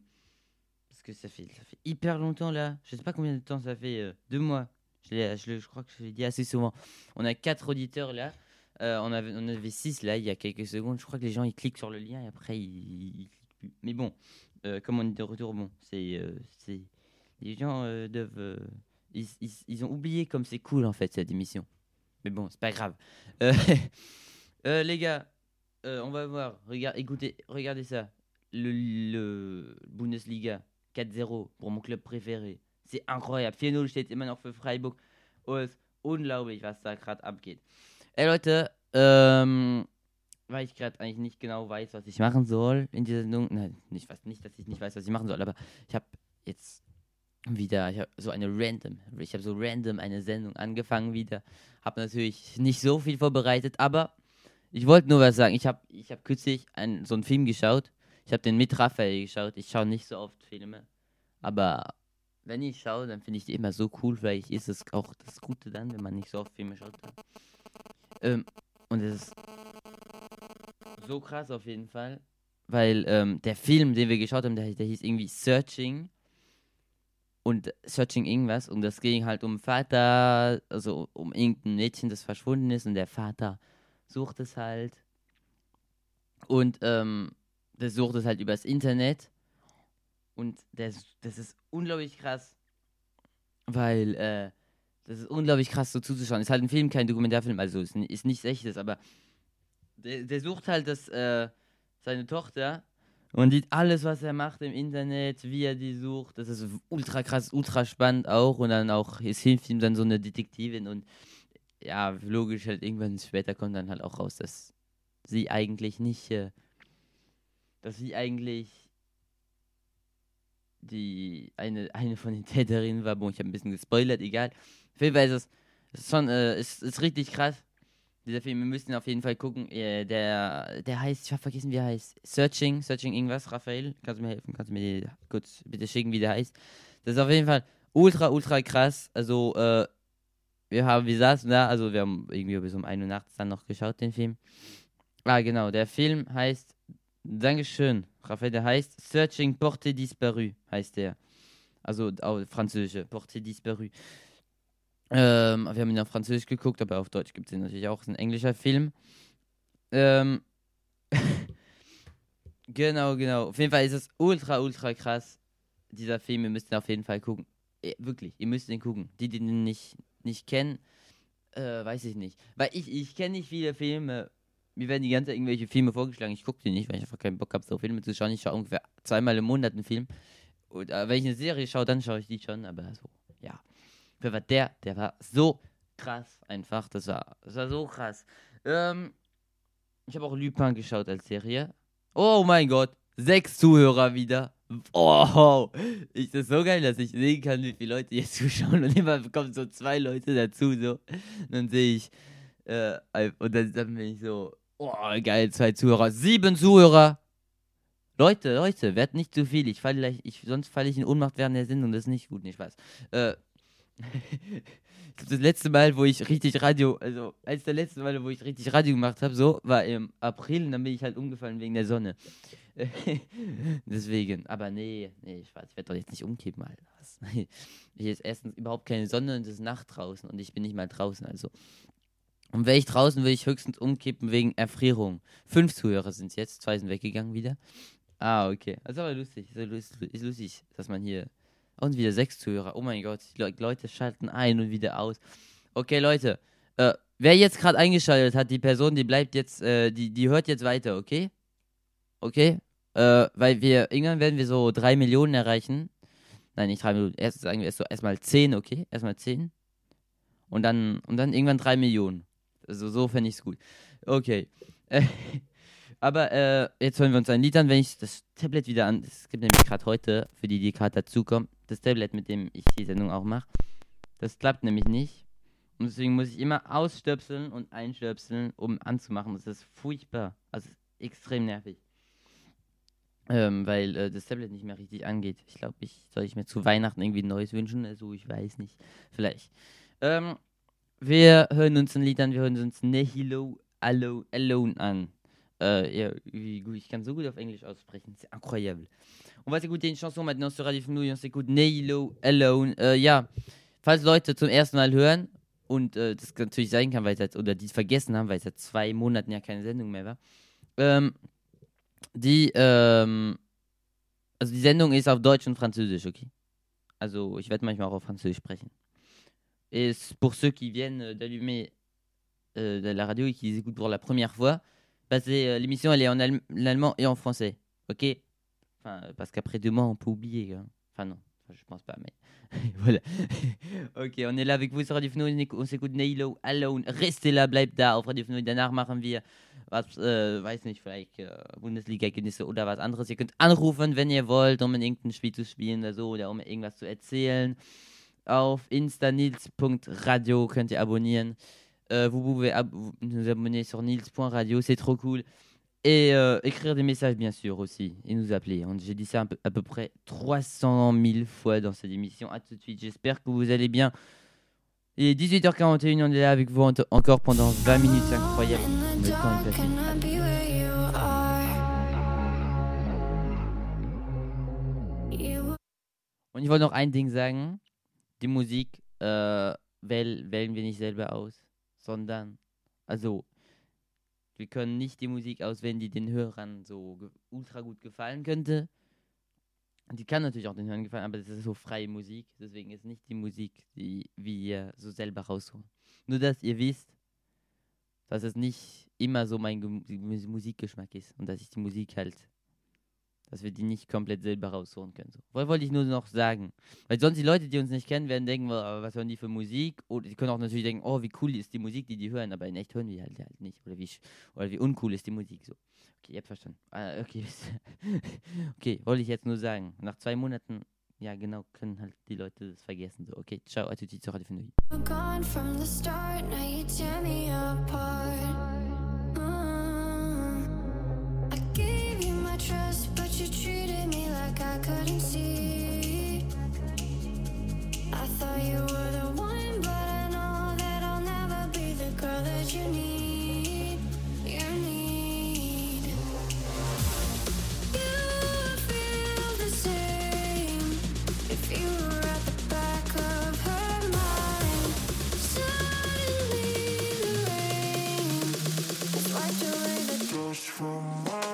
parce que ça fait hyper longtemps là. Je sais pas combien de temps ça fait. euh, deux mois. Je crois que je l'ai dit assez souvent. On a quatre auditeurs là. Euh, on, avait, on avait 6 là il y a quelques secondes. Je crois que les gens ils cliquent sur le lien et après ils, cliquent plus. Mais bon, euh, comme on est de retour, bon, c'est. euh, les gens doivent. ils, ont oublié comme c'est cool en fait cette émission. Mais bon, c'est pas grave. <laughs> Les gars, on va voir. Regarde, écoutez, regardez ça. Le, Bundesliga 4-0 pour mon Club préféré. C'est incroyable. 4-0 steht immer noch für Freiburg. Und unglaublich, was da gerade abgeht. Ey Leute, ähm, weil ich gerade eigentlich nicht genau weiß, was ich machen soll in dieser Sendung. Nein, nicht, was, nicht, dass ich nicht weiß, was ich machen soll, aber ich habe jetzt wieder, ich habe so eine random, ich habe so random eine Sendung angefangen wieder. Habe natürlich nicht so viel vorbereitet, aber ich wollte nur was sagen. Ich habe ich hab kürzlich einen, so einen Film geschaut. Ich habe den mit Raphael geschaut. Ich schaue nicht so oft Filme, aber wenn ich schaue, dann finde ich die immer so cool. Vielleicht ist es auch das Gute dann, wenn man nicht so oft Filme schaut. Ähm, und es ist so krass auf jeden Fall, weil ähm, der Film, den wir geschaut haben, der, der hieß irgendwie Searching. Und Searching irgendwas. Und das ging halt um Vater, also um irgendein Mädchen, das verschwunden ist. Und der Vater sucht es halt. Und ähm, der sucht es halt übers Internet. Und das, das ist unglaublich krass, weil äh, das ist unglaublich krass so zuzuschauen. Ist halt ein Film, kein Dokumentarfilm, also ist, ist nichts echtes, aber der, der sucht halt das, äh, seine Tochter und sieht alles, was er macht im Internet, wie er die sucht. Das ist ultra krass, ultra spannend auch. Und dann auch, es hilft ihm dann so eine Detektivin und ja, logisch halt irgendwann später kommt dann halt auch raus, dass sie eigentlich nicht, äh, dass sie eigentlich die eine, eine von den Täterinnen war. Boah, ich habe ein bisschen gespoilert, egal. Auf jeden Fall ist es ist schon, äh, ist, ist richtig krass. Dieser Film, wir müssen auf jeden Fall gucken. Äh, der, der heißt, ich habe vergessen, wie er heißt. Searching, Searching irgendwas. Raphael, kannst du mir helfen? Kannst du mir die kurz bitte schicken, wie der heißt? Das ist auf jeden Fall ultra, ultra krass. Also, äh, wir haben, wir saßen da, also wir haben irgendwie bis um 1 Uhr nachts dann noch geschaut, den Film. Ah, genau, der Film heißt, Dankeschön, Raphael, der heißt Searching Porte Disparu, heißt der. Also, auf Französische, Porte Disparu. Ähm, wir haben ihn auf Französisch geguckt, aber auf Deutsch gibt es ihn natürlich auch. Ist ein englischer Film. Ähm, <laughs> genau, genau. Auf jeden Fall ist es ultra, ultra krass. Dieser Film, ihr müsst ihn auf jeden Fall gucken. Eh, wirklich, ihr müsst ihn gucken. Die, die ihn nicht, nicht kennen, äh, weiß ich nicht. Weil ich, ich kenne nicht viele Filme. Mir werden die ganze Zeit irgendwelche Filme vorgeschlagen. Ich gucke die nicht, weil ich einfach keinen Bock habe, so Filme zu schauen. Ich schaue ungefähr zweimal im Monat einen Film. Und äh, wenn ich eine Serie schaue, dann schaue ich die schon. Aber so, ja. Wer war der? Der war so krass einfach. Das war, das war so krass. Ähm, ich habe auch Lupin geschaut als Serie. Oh mein Gott, sechs Zuhörer wieder. Oh, ist das so geil, dass ich sehen kann, wie viele Leute jetzt <laughs> zuschauen und immer kommen so zwei Leute dazu so. Und dann sehe ich äh, und dann, dann bin ich so, oh geil, zwei Zuhörer, sieben Zuhörer. Leute, Leute, werd nicht zu viel. Ich falle gleich, ich, sonst falle ich in Ohnmacht während der Sendung. Das ist nicht gut, nicht Spaß. Äh, ich das letzte Mal, wo ich richtig Radio, also eines der letzten Male, wo ich richtig Radio gemacht habe, so, war im April und dann bin ich halt umgefallen wegen der Sonne. <laughs> Deswegen, aber nee, nee, ich weiß, ich werde doch jetzt nicht umkippen, Alter. Hier ist erstens überhaupt keine Sonne und es ist Nacht draußen und ich bin nicht mal draußen, also. Und wäre ich draußen, würde ich höchstens umkippen wegen Erfrierung. Fünf Zuhörer sind es jetzt, zwei sind weggegangen wieder. Ah, okay. Das ist aber lustig, lustig, ist lustig dass man hier und wieder sechs Zuhörer. Oh mein Gott, die Le Leute schalten ein und wieder aus. Okay, Leute. Äh, wer jetzt gerade eingeschaltet hat, die Person, die bleibt jetzt, äh, die, die hört jetzt weiter, okay? Okay? Äh, weil wir, irgendwann werden wir so drei Millionen erreichen. Nein, nicht drei Millionen. Erst sagen wir erst so erstmal zehn, okay? Erstmal zehn. Und dann, und dann irgendwann drei Millionen. Also so fände ich es gut. Okay. <laughs> Aber äh, jetzt hören wir uns ein Lied an, wenn ich das Tablet wieder an. Es gibt nämlich gerade heute, für die, die gerade dazukommen, das Tablet, mit dem ich die Sendung auch mache. Das klappt nämlich nicht. Und deswegen muss ich immer ausstöpseln und einstöpseln, um anzumachen. Das ist furchtbar. Also extrem nervig. Ähm, weil äh, das Tablet nicht mehr richtig angeht. Ich glaube, ich soll ich mir zu Weihnachten irgendwie ein neues wünschen. Also ich weiß nicht. Vielleicht. Ähm, wir hören uns ein Lied an. Wir hören uns Nehilo Alone an. Euh, je can so gut auf Englisch aussprechen. C'est incroyable. On va s'écouter une chanson maintenant sur Radio Fenouille. On s'écoute Nehilo Alone. Äh, ja, falls Leute zum ersten Mal hören und äh, das natürlich sein kann, weil jetzt, oder die es vergessen haben, weil es seit zwei Monaten ja keine Sendung mehr war. Ähm, die, ähm, also die Sendung ist auf Deutsch und Französisch, okay? Also ich werde manchmal auch auf Französisch sprechen. Et pour ceux qui viennent d'allumer euh, de la radio et qui les écoutent pour la première fois, bah, euh, l'émission elle est en allem- allemand et en français, ok Enfin, euh, parce qu'après deux mois on peut oublier. hein. Enfin, non, je pense pas, mais <laughs> voilà. <laughs> ok, on est là avec vous sur Radio Fenouil. On s'écoute Nailo, Alone. Restez là, bleibt da auf Radio Fenouil. Danach machen wir was, äh, weiß nicht, vielleicht äh, Bundesliga-Ergebnisse oder was anderes. Ihr könnt anrufen, wenn ihr wollt, um in irgendein Spiel zu spielen oder so, oder um irgendwas zu erzählen. Auf instanils.radio könnt ihr abonnieren. Euh, vous pouvez nous abonner sur nils.radio, c'est trop cool. Et euh, écrire des messages, bien sûr, aussi. Et nous appeler. J'ai dit ça à peu près 300 000 fois dans cette émission. À tout de suite. J'espère que vous allez bien. Il est 18h41. On est là avec vous en- encore pendant 20 minutes. C'est incroyable. In Le temps est passé. Und ich wollte ein Ding sagen. Die Musik äh, wähl, wählen wir nicht selber aus, sondern, also, wir können nicht die Musik auswählen, die den Hörern so ultra gut gefallen könnte. Die kann natürlich auch den Hörern gefallen, aber das ist so freie Musik. Deswegen ist nicht die Musik, die wir so selber rausholen. Nur, dass ihr wisst, dass es nicht immer so mein Gem- Mus- Musikgeschmack ist und dass ich die Musik halt dass wir die nicht komplett selber rausholen können. So. Woll- Wollte ich nur noch sagen. Weil sonst die Leute, die uns nicht kennen, werden denken, "Wa- was hören die für Musik? Oder die können auch natürlich denken, oh, wie cool ist die Musik, die die hören, aber in echt hören die halt, halt nicht. Oder wie, oder wie uncool ist die Musik so. Okay, ihr habt verstanden. Ah, okay, <laughs> okay, wollte ich jetzt nur sagen. Nach zwei Monaten, ja genau, können halt die Leute das vergessen. So. Okay, ciao, à tout de suite from my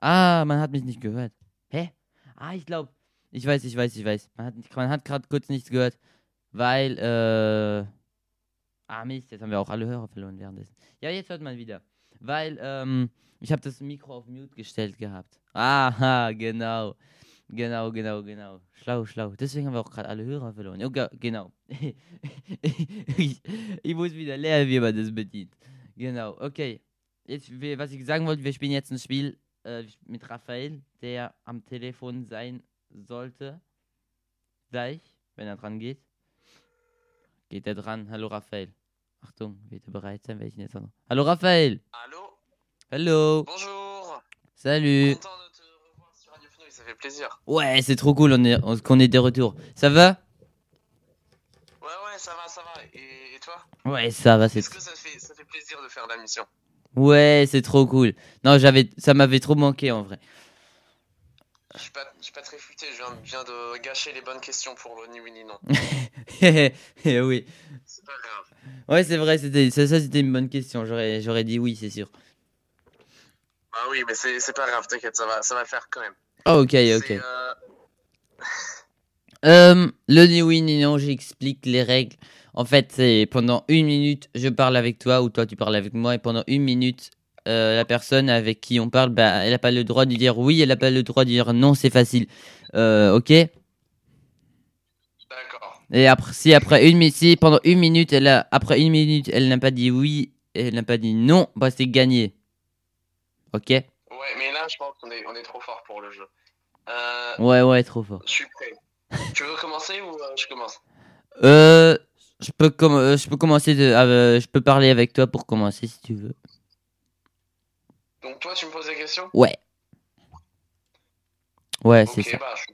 Ah, man hat mich nicht gehört. Hä? Ah, ich glaube. Ich weiß, ich weiß, ich weiß. Man hat, man hat gerade kurz nichts gehört, weil, äh. Ah, Mist, jetzt haben wir auch alle Hörer verloren währenddessen. Ja, jetzt hört man wieder. Weil, ähm, ich habe das Mikro auf Mute gestellt gehabt. Aha, genau. Genau, genau, genau. Schlau, schlau. Deswegen haben wir auch gerade alle Hörer verloren. Okay, genau. <laughs> ich, ich muss wieder lernen, wie man das bedient. Genau, okay. Jetzt, was ich sagen wollte, wir spielen jetzt ein Spiel äh, mit Raphael, der am Telefon sein sollte. Gleich, wenn er dran geht. Geht er dran? Hallo Raphael. Achtung, er bereit sein? Welchen jetzt noch? Hallo Raphael. Allô Hallo. Bonjour Salut. Content de te revoir sur Radio Fenouil, ça fait plaisir. Ouais, c'est trop cool on est, on- qu'on est de retour. Ça va? Ouais, ouais, ça va, ça va. Et, et toi? Ouais, ça va, c'est Est-ce que ça fait, ça fait plaisir de faire la mission? Ouais, c'est trop cool. Non, j'avais ça m'avait trop manqué en vrai. Je suis pas, je suis pas très futé, je viens, je viens de gâcher les bonnes questions pour le ni oui ni non. <laughs> Eh oui. C'est pas grave. Ouais, c'est vrai, c'était ça, ça, c'était une bonne question. J'aurais j'aurais dit oui, c'est sûr. Bah oui, mais c'est c'est pas grave, t'inquiète, ça va, ça va le faire quand même. Oh, OK, OK. euh, <laughs> Euh, le ni oui ni non, j'explique les règles. En fait, c'est pendant une minute, je parle avec toi ou toi tu parles avec moi et pendant une minute, euh, la personne avec qui on parle, bah, elle a pas le droit de dire oui, elle a pas le droit de dire non, c'est facile. Euh, ok? D'accord. Et après, si après une minute, si pendant une minute, elle a, après une minute, elle n'a pas dit oui, et elle n'a pas dit non, bah c'est gagné. Ok? Ouais, mais là, je pense qu'on est, on est trop fort pour le jeu. Ouais, ouais, trop fort. je suis prêt. Tu veux commencer ou euh, je commence? Euh, je peux com- euh, je peux commencer de, euh, je peux parler avec toi pour commencer si tu veux. Donc toi, tu me poses des questions? Ouais. Ouais, c'est ça. bah je.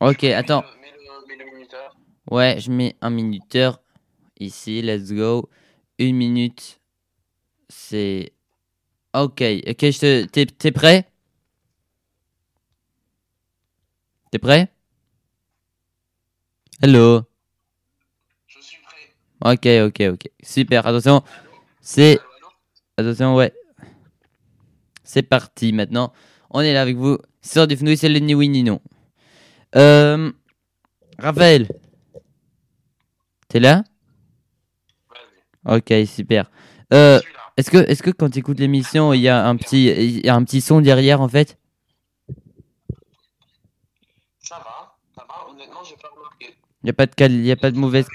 Ok, Mets attends. le- Mets le, mets le minuteur. Ouais, je mets un minuteur ici. Let's go. Une minute. C'est. Ok, ok, je te. T'es, t'es prêt? T'es prêt? Hello. Je suis prêt. Ok, ok, ok. Super, attention. C'est. Attention, ouais. C'est parti maintenant. On est là avec vous. Sort du FNOI, c'est le ni oui ni non. Euh. Raphaël. T'es là? Ok, super. Euh, est-ce que, est-ce que quand tu écoutes l'émission, il y a un petit, il y a un petit son derrière en fait Ça va, ça va, honnêtement, j'ai pas remarqué. Il y a pas de cal, il y a pas de mauvaise.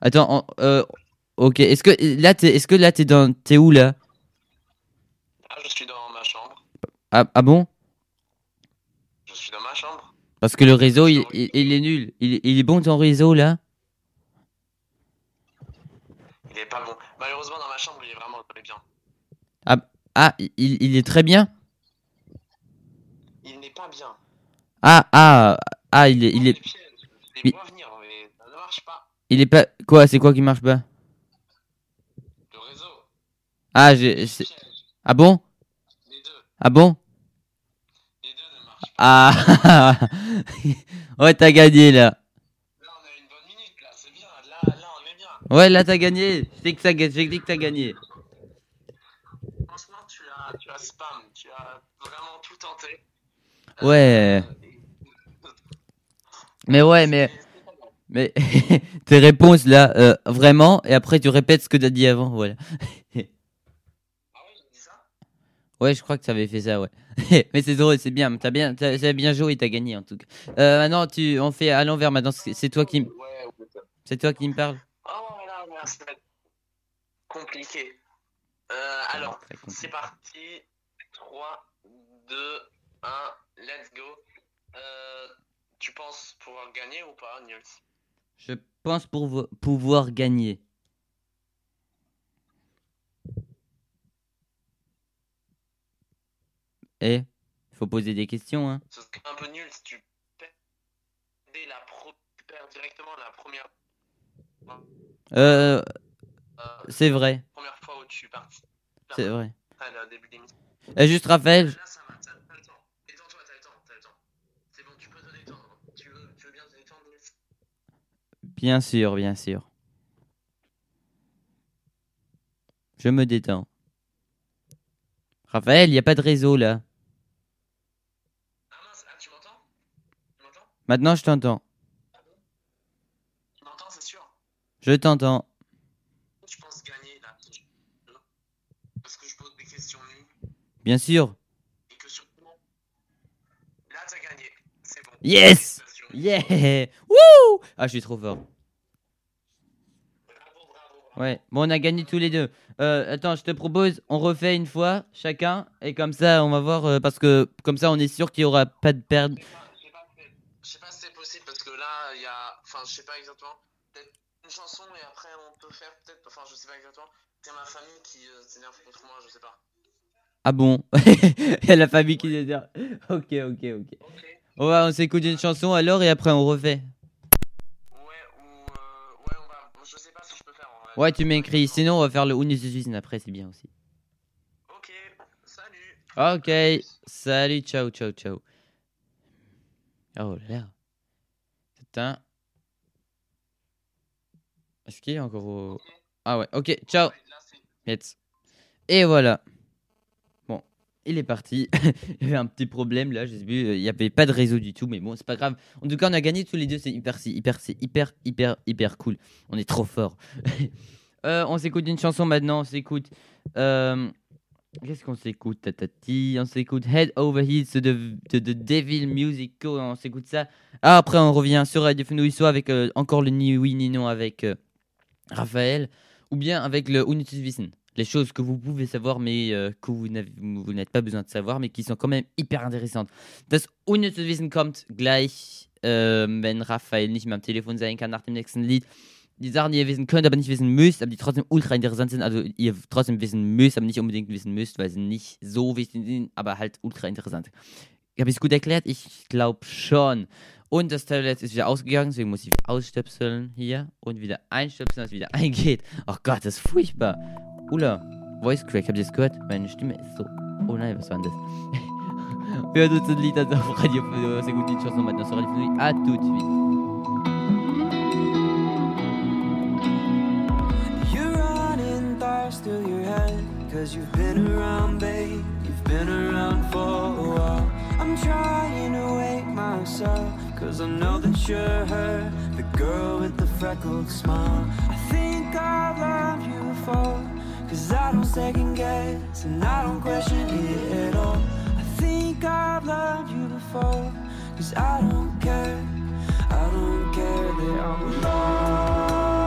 Attends, en- euh, ok. Est-ce que là, t'es, est-ce que là, t'es dans, t'es où là? Ah, je suis dans ma chambre. ah, ah bon? Je suis dans ma chambre. Parce que le réseau, il, il- il est nul. Il, il est bon ton réseau là? Il est pas bon. Malheureusement, dans ma chambre, il est vraiment très bien. Ah, il, il est très bien? Il n'est pas bien. Ah, ah, ah, il est, il est, il- il est pas. Quoi C'est quoi qui marche pas? Le réseau, Ah, j'ai. Ah bon? Les deux, Ah bon? Les deux ne marchent pas. Ah <laughs> Ouais, t'as gagné là. Là, on a une bonne minute, là, c'est bien. Là, là, on est bien. Ouais, là, t'as gagné. Je sais que, ça ga- j'ai dit que t'as gagné. Franchement, tu as, tu as spam. Tu as vraiment tout tenté. Ouais. Euh, Mais ouais, mais, mais <laughs> tes réponses là, euh, vraiment, et après tu répètes ce que t'as dit avant, voilà. Ah Ouais, je crois que tu avais fait ça, ouais. <laughs> mais c'est drôle, c'est bien, t'as bien, t'as, t'as bien joué, t'as gagné en tout cas. Euh, maintenant, tu, on fait à l'envers. Maintenant, c'est toi qui, c'est toi me parles. Oh là là, ça va être compliqué. Euh, alors, c'est parti. 3, 2, 1, let's go. Euh, tu penses pouvoir gagner ou pas, Niels? Je pense pour vo- pouvoir gagner. Eh, faut poser des questions, hein. Ce serait un peu nul si tu perds la pro- perds directement la première, Euh, euh, c'est vrai, première fois où tu parti. c'est vrai. Ah, là, au début l'émission. Euh, juste Raphaël, Là, ça va, t'as t'as le temps. Détends-toi, t'as le temps, t'as le temps. C'est bon, tu peux te détendre. Tu veux, tu veux bien te détendre, Niels bien sûr, bien sûr. Je me détends. Raphaël, il n'y a pas de réseau là. Ah mince, ah, tu m'entends? Tu Maintenant, je t'entends. Tu m'entends, c'est sûr Je t'entends. Je pense gagner là. Parce que je pose des questions nulles Bien sûr. et que surtout. Là, t'as gagné. C'est bon. Yes. Yeah <laughs> Wouh Ah, je suis trop fort. Bravo, bravo, bravo. Ouais, bon, on a gagné tous les deux. Euh, attends, je te propose, on refait une fois chacun, et comme ça, on va voir, euh, parce que comme ça, on est sûr qu'il y aura pas de perte. Je sais pas- je sais pas si- c'est possible parce que là, il y a. Enfin, je sais pas exactement. Peut-être une chanson et après on peut faire peut-être. Enfin, je sais pas exactement. C'est ma famille qui euh, s'énerve contre moi, je sais pas. Ah bon? <laughs> Il y a la famille qui. Ok, ok, ok. Ok. On va, on s'écoute une chanson alors, et après, on refait. Ouais, ou. Euh, ouais, on va. Je sais pas si je peux faire. en vrai. Ouais, tu m'écris. Sinon, on va faire le Unisysn après, c'est bien aussi. Ok, salut. Ok, salut, ciao, ciao, ciao. Oh là là. Putain. Est-ce qu'il est encore au... Ah ouais, ok, ciao. Ouais, Yes. Et voilà. Il est parti. <laughs> il y avait un petit problème là, j'ai vu, il n'y avait pas de réseau du tout, mais bon, c'est pas grave. En tout cas, on a gagné tous les deux, c'est hyper, hyper, hyper, hyper, hyper cool. On est trop fort. <laughs> Euh, on s'écoute une chanson maintenant, on s'écoute. euh, Qu'est-ce qu'on s'écoute, tatati On s'écoute Head Over Heels de, de, de Devil Music Co. On s'écoute ça. Ah, après, on revient sur Radio Fenouille, soit avec euh, encore le Ni Oui Ni Non avec Raphaël, ou bien avec le Unnützes Wissen. Les choses que vous pouvez savoir, mais euh, que vous n'êtes pas besoin de savoir, mais qui sont quand même hyper intéressantes. Das Unnützes Wissen kommt gleich, äh, wenn Raphael nicht mehr am Telefon sein kann nach dem nächsten Lied. Die Sachen, die ihr wissen könnt, aber nicht wissen müsst, aber die trotzdem ultra interessant sind, also ihr trotzdem wissen müsst, aber nicht unbedingt wissen müsst, weil sie nicht so wichtig sind, aber halt ultra interessant. Habe ich es gut erklärt? Ich glaube schon. Und das Tablet ist wieder ausgegangen, deswegen muss ich ausstöpseln hier und wieder einstöpseln, dass es wieder <laughs> eingeht. Oh Gott, das ist furchtbar. Ula, Voice Crack, habt ihr das gehört? Meine Stimme ist so. Oh nein, was war denn das? <laughs> Wir hören uns das Lied also auf Radio C'est gut, die Chanson maintenant sur Radio. À tout de suite. Through your head Cause you've been around, babe You've been around for a while I'm trying to wake myself Cause I know that you're her The girl with the freckled smile I think I've loved you before Cause I don't second guess And I don't question it at all. I think I've loved you before Cause I don't care I don't care that I'm lost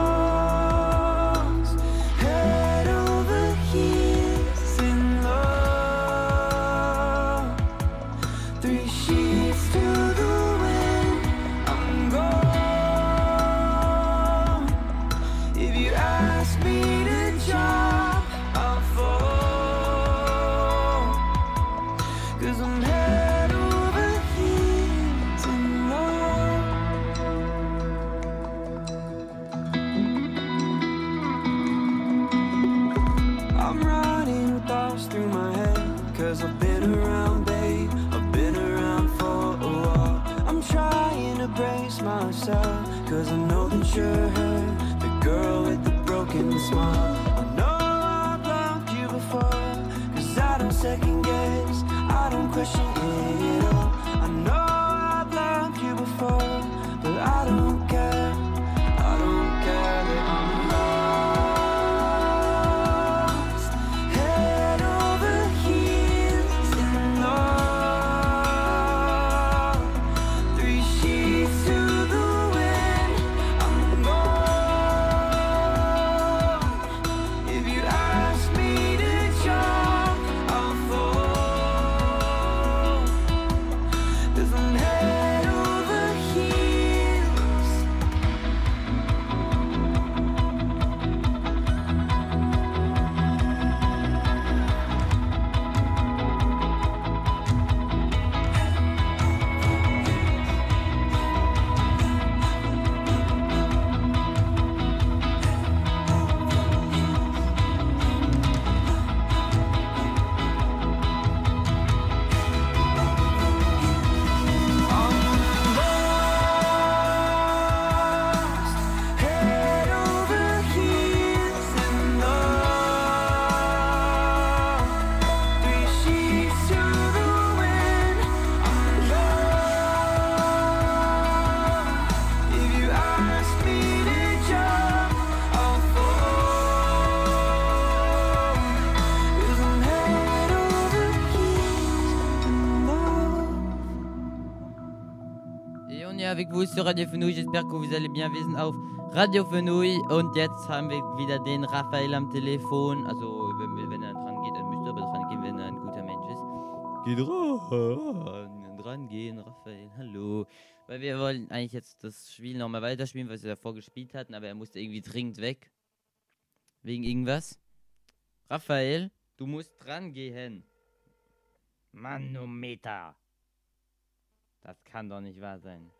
You're her The girl with the broken smile. I know I've loved you before Cause I don't second guess. I don't question it sur Radio Fenouil. J'espère que vous allez bien. Wir sind auf Radio Fenouil und jetzt haben wir wieder den Raphael am Telefon. Also, wenn, wenn er dran geht, dann müsst ihr aber dran gehen, wenn er ein guter Mensch ist. Geht dran, dran gehen, Raphael. Hallo. Weil wir wollen eigentlich jetzt das Spiel nochmal weiterspielen, was wir davor gespielt hatten, aber er musste irgendwie dringend weg. Wegen irgendwas. Raphael, du musst dran gehen. Manometer. Das kann doch nicht wahr sein.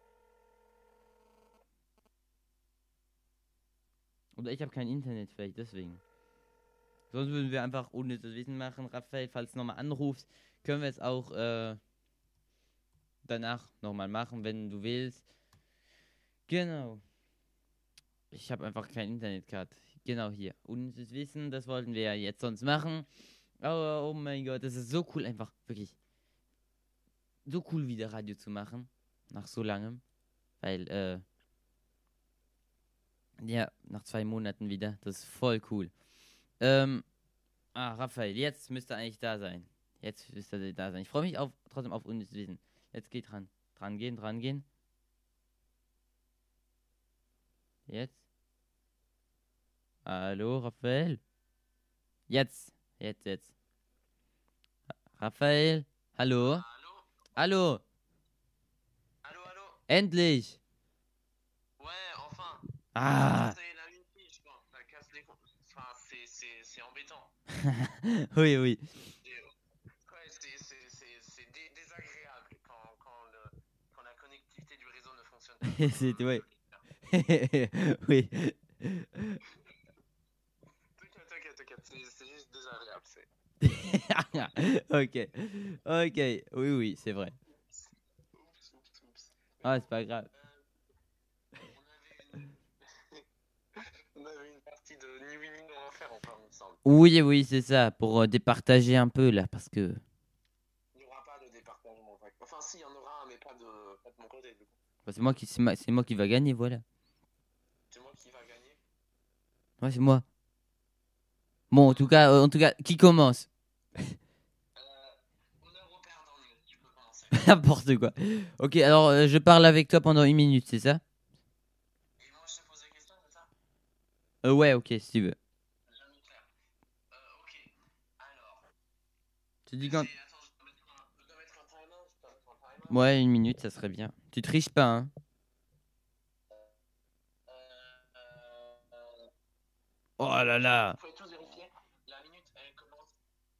Oder ich habe kein Internet, vielleicht deswegen. Sonst würden wir einfach ohne das Wissen machen. Raphael, falls du nochmal anrufst, können wir es auch äh, danach nochmal machen, wenn du willst. Genau. Ich habe einfach kein Internet gehabt. Genau hier. Das Wissen, das wollten wir ja jetzt sonst machen. Aber oh mein Gott, das ist so cool, einfach wirklich. So cool wieder Radio zu machen. Nach so langem. Weil, äh. Ja, nach zwei Monaten wieder. Das ist voll cool. Ähm. Ah, Raphael, jetzt müsste er eigentlich da sein. Jetzt müsste er da sein. Ich freue mich auf, trotzdem auf unnützes Wissen. Jetzt geht dran. Dran gehen, dran gehen. Jetzt. Hallo, Raphael. Jetzt. Jetzt, jetzt. Raphael. Hallo. Allô Hallo. Allô, allô Endlich. C'est c'est embêtant. <laughs> oui, oui. Ouais, c'est- c'est c'est- c'est dé- désagréable quand, quand, le- quand la connectivité du réseau ne fonctionne pas. <laughs> C'est- ouais. <laughs> oui. T'inquiète, t'inquiète, t'inquiète. C'est c'est juste désagréable. c'est- ok. Ok. Oui, oui, c'est vrai. Oups, oups, oups. Ah, c'est pas grave. On avait une... On avait une partie de Ni Oui Ni Non à faire encore, il me semble. Oui, oui, c'est ça. Pour euh, départager un peu là, parce que. Il n'y aura pas de département. ouais. Enfin, si, il y en aura un, mais pas de, pas de mon côté, du coup. bah, c'est moi qui, c'est ma- c'est moi qui va gagner, voilà. C'est moi qui va gagner? Ouais, c'est moi. Bon, en tout cas, euh, en tout cas, qui commence? Euh. <laughs> N'importe quoi. Ok, alors euh, je parle avec toi pendant une minute, c'est ça? Et moi, je te pose la question, c'est ça? Euh, Ouais, ok, si tu veux. Jamais clair. Euh, ok. Alors. Tu dis quand c'est- Attends, je dois mettre un, je dois mettre un timer. Je dois mettre un timer. Ouais, une minute, ça serait bien. Tu triches pas, hein Euh, euh, Oh là là Vous pouvez tous vérifier. La minute, elle commence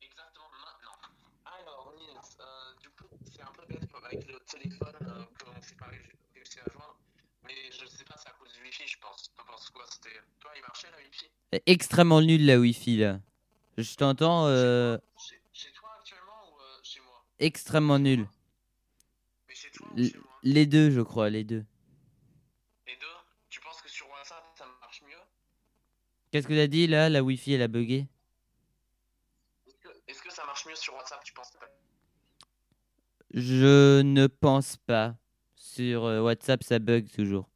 exactement maintenant. Alors, Nils, euh, du coup, c'est un peu bête avec le téléphone euh, qu'on ne s'est pas réussi réussi à joindre. Mais je sais pas, c'est à cause du wifi, je pense. T'en penses quoi? C'était. Toi, il marchait la wifi? Extrêmement nul la wifi là. Je t'entends euh, chez, chez toi actuellement ou euh, chez moi extrêmement nul. Mais chez toi ou chez moi les deux, je crois, les deux. Les deux? Tu penses que sur WhatsApp ça marche mieux? Qu'est-ce que t'as dit là La wifi elle a bugué? Est-ce que, est-ce que ça marche mieux sur WhatsApp Tu penses pas? Je ne pense pas. Sur euh, WhatsApp ça bug toujours.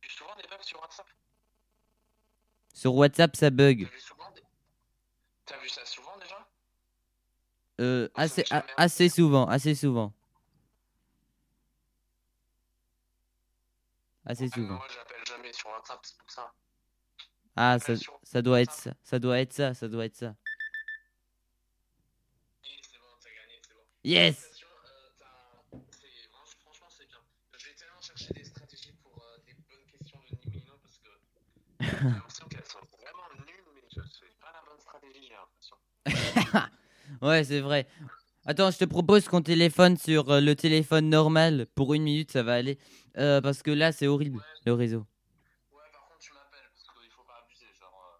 Tu souvent des bugs sur WhatsApp Sur WhatsApp ça bug. Vu. T'as ça souvent déjà Euh, assez, a- souvent, assez souvent. Assez souvent. Moi j'appelle jamais sur WhatsApp, c'est pour ça. Ah, ça, ça doit être ça. Ça doit être ça, ça doit être ça. Yes Ouais, c'est vrai. Attends, je te propose qu'on téléphone sur euh, le téléphone normal. Pour une minute, ça va aller. Euh, parce que là, c'est horrible, Ouais. le réseau. Ouais, par contre, tu m'appelles parce qu'il faut pas abuser, genre, euh,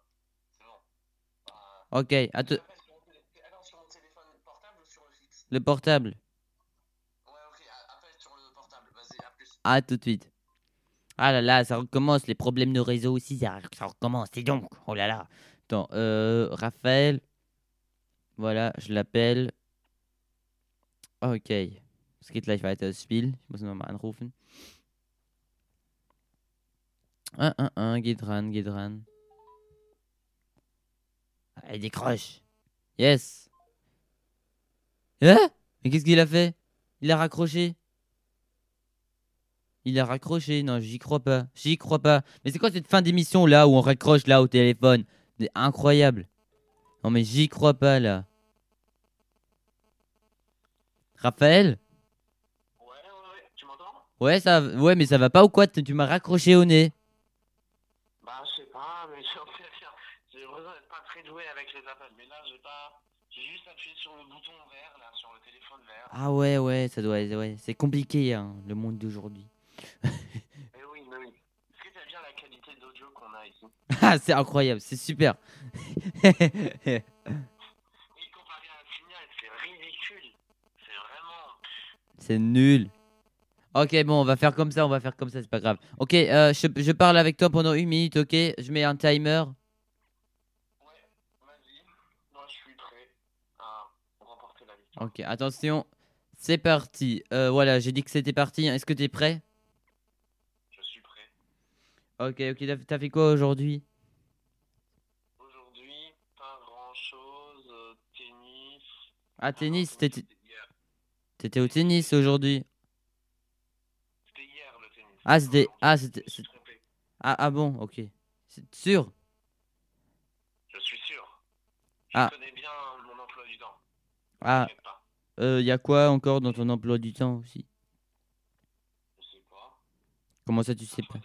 c'est bon. Euh, Ok, à tu te- m'appelles sur mon télé- alors, sur mon téléphone portable ou sur le fixe? Le portable. Ouais, ok, a- appelle sur le portable, vas-y, à plus. À tout de suite. Ah là là, ça recommence. Les problèmes de réseau aussi, ça, ça recommence. Et donc, oh là là. Attends, euh, Raphaël. Voilà, je l'appelle. Ok. Es geht gleich weiter, das Spiel. Ich muss nochmal anrufen. Un, un, un, geh dran, geh dran. Allez, décroche. Yes. Hein? Mais qu'est-ce qu'il a fait? Il a raccroché. Il a raccroché. Non, j'y crois pas. J'y crois pas. Mais c'est quoi cette fin d'émission là où on raccroche là au téléphone? C'est incroyable. Non, mais j'y crois pas là. Raphaël? Ouais, ouais, ouais, tu m'entends Ouais, ça, ouais, mais ça va pas ou quoi? Tu m'as raccroché au nez. Bah, je sais pas, mais j'ai j'ai besoin d'être pas très doué avec les appels. Mais là, j'ai pas. J'ai juste appuyé sur le bouton vert, là, sur le téléphone vert. Ah ouais, ouais, ça doit être. Ouais, c'est compliqué, hein, le monde d'aujourd'hui. Mais <laughs> oui, mais oui. Est-ce que t'as bien la qualité d'audio qu'on a ici? Ah, c'est incroyable, c'est super. <laughs> Oui, comparé à un signal, c'est ridicule. C'est vraiment. C'est nul. Ok, bon, on va faire comme ça, on va faire comme ça, c'est pas grave. Ok, euh, je, je parle avec toi pendant une minute, ok? Je mets un timer. Ouais, vas-y. Moi, je suis prêt à remporter la victoire. Ok, attention, c'est parti. Euh, voilà, j'ai dit que c'était parti. Est-ce que t'es prêt? Je suis prêt. Ok, ok, t'as- fait quoi aujourd'hui? Aujourd'hui, pas grand chose. tennis. Ah, tennis, t'étais. T'étais au tennis aujourd'hui. C'était hier le tennis. Ah, c'était- ah, c'était-. Ah, ah bon, ok. C'est sûr? Je suis sûr. Je Ah. connais bien mon emploi du temps. Ah, il y a quoi encore dans ton emploi du temps aussi? Je sais pas. Comment ça, tu sais pas?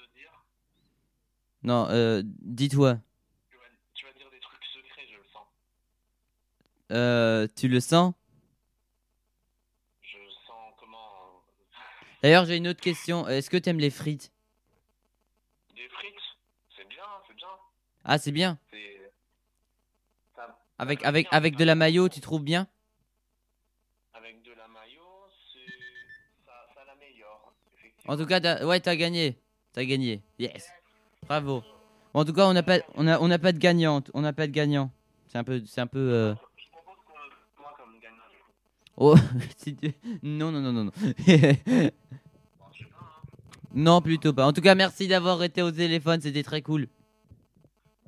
Non, euh, dis-toi. Tu vas, tu vas dire des trucs secrets, je le sens. Euh, tu le sens Je sens comment. euh, D'ailleurs, j'ai une autre question. Est-ce que t'aimes les frites? Des frites, c'est bien, c'est bien. Ah, c'est bien. C'est. ça- Avec, ça avec, de la mayo, tu trouves bien? Avec de la mayo, c'est. Ça, ça l'améliore. effectivement. En tout cas, t'as- ouais, t'as gagné. T'as gagné. Yes. Bravo. En tout cas, on n'a pas, on a, on n'a pas de gagnante. On n'a pas de gagnant. C'est un peu, c'est un peu. euh, Je propose qu'on le moi comme gagnant du coup. Oh, <laughs> non, non, non, non, non. <laughs> Non, plutôt pas. En tout cas, merci d'avoir été au téléphone. C'était très cool.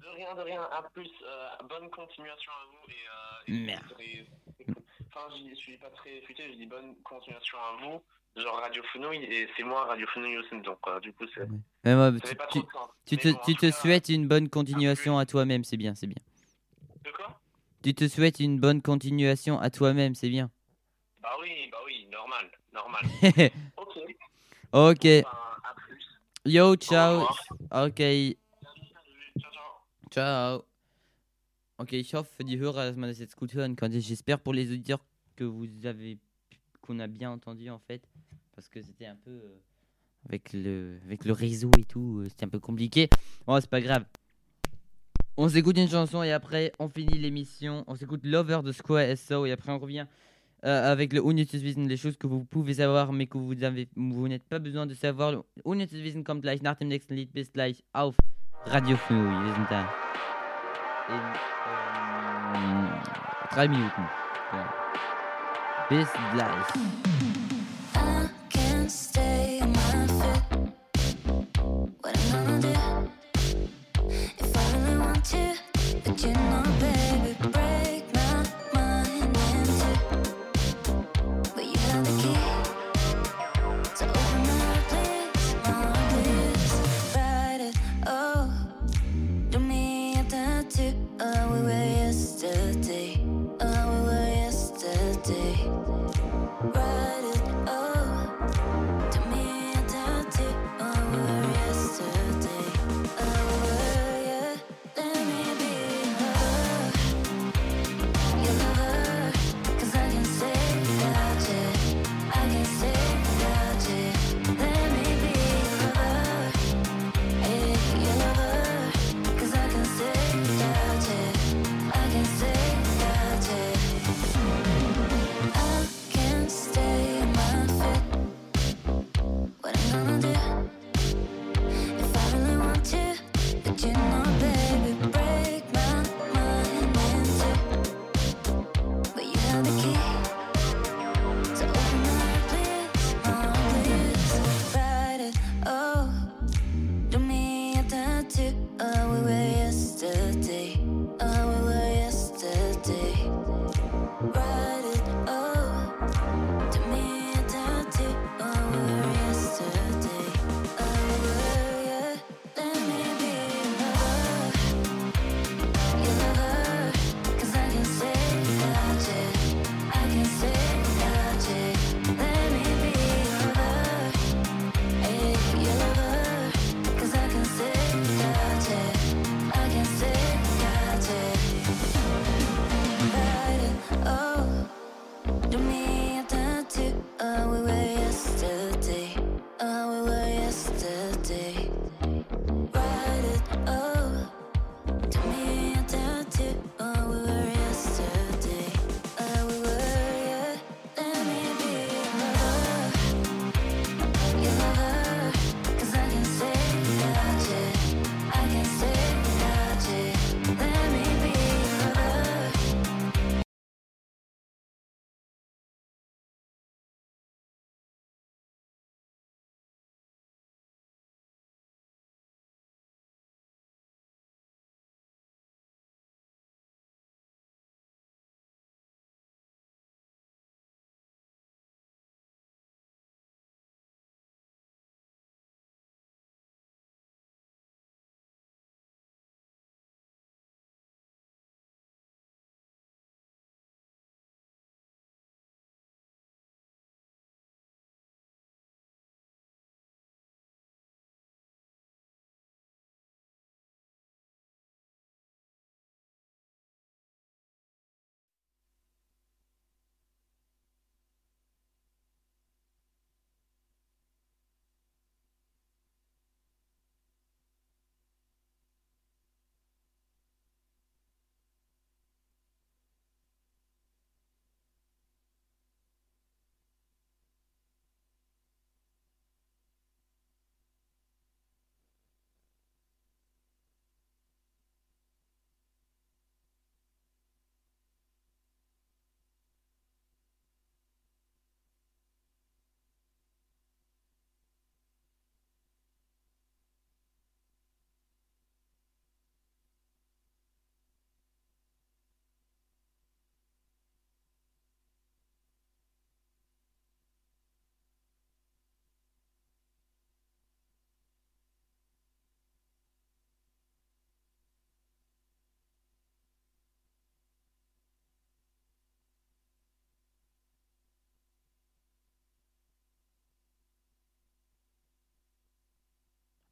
De rien, de rien. À plus. euh, bonne continuation à vous. Et, euh, et Merde. et- Enfin, je suis pas très futé, je dis bonne continuation à vous. Genre Radio Fenouil, et c'est moi Radio Fenouil aussi. Donc, euh, du coup, c'est. Tu, de sens. te, bon, tu te cas, souhaites une bonne continuation à toi-même. C'est bien, c'est bien. De quoi? Tu te souhaites une bonne continuation à toi-même. C'est bien. Bah oui, bah oui, normal, normal. <laughs> ok. ok. À plus. Yo, ciao. Ok. Ciao, ciao. Ciao. Okay, ich hoffe, die Hörer, dass man das jetzt gut hören konnte. J'espère pour les auditeurs que vous avez, qu'on a bien entendu en fait, parce que c'était un peu euh, avec le, avec le réseau et tout, euh, c'était un peu compliqué. Bon, c'est pas grave. On s'écoute une chanson et après on finit l'émission. On s'écoute Lover de Square SO et après on revient euh, avec le Unnützes les choses que vous pouvez savoir mais que vous vous n'êtes pas besoin de savoir. Unnützes Wissen kommt gleich nach dem nächsten Lied. Bis gleich auf Radio Fnui. Wir sind da. In ähm, drei Minuten. Ja. Bis gleich. I can't stay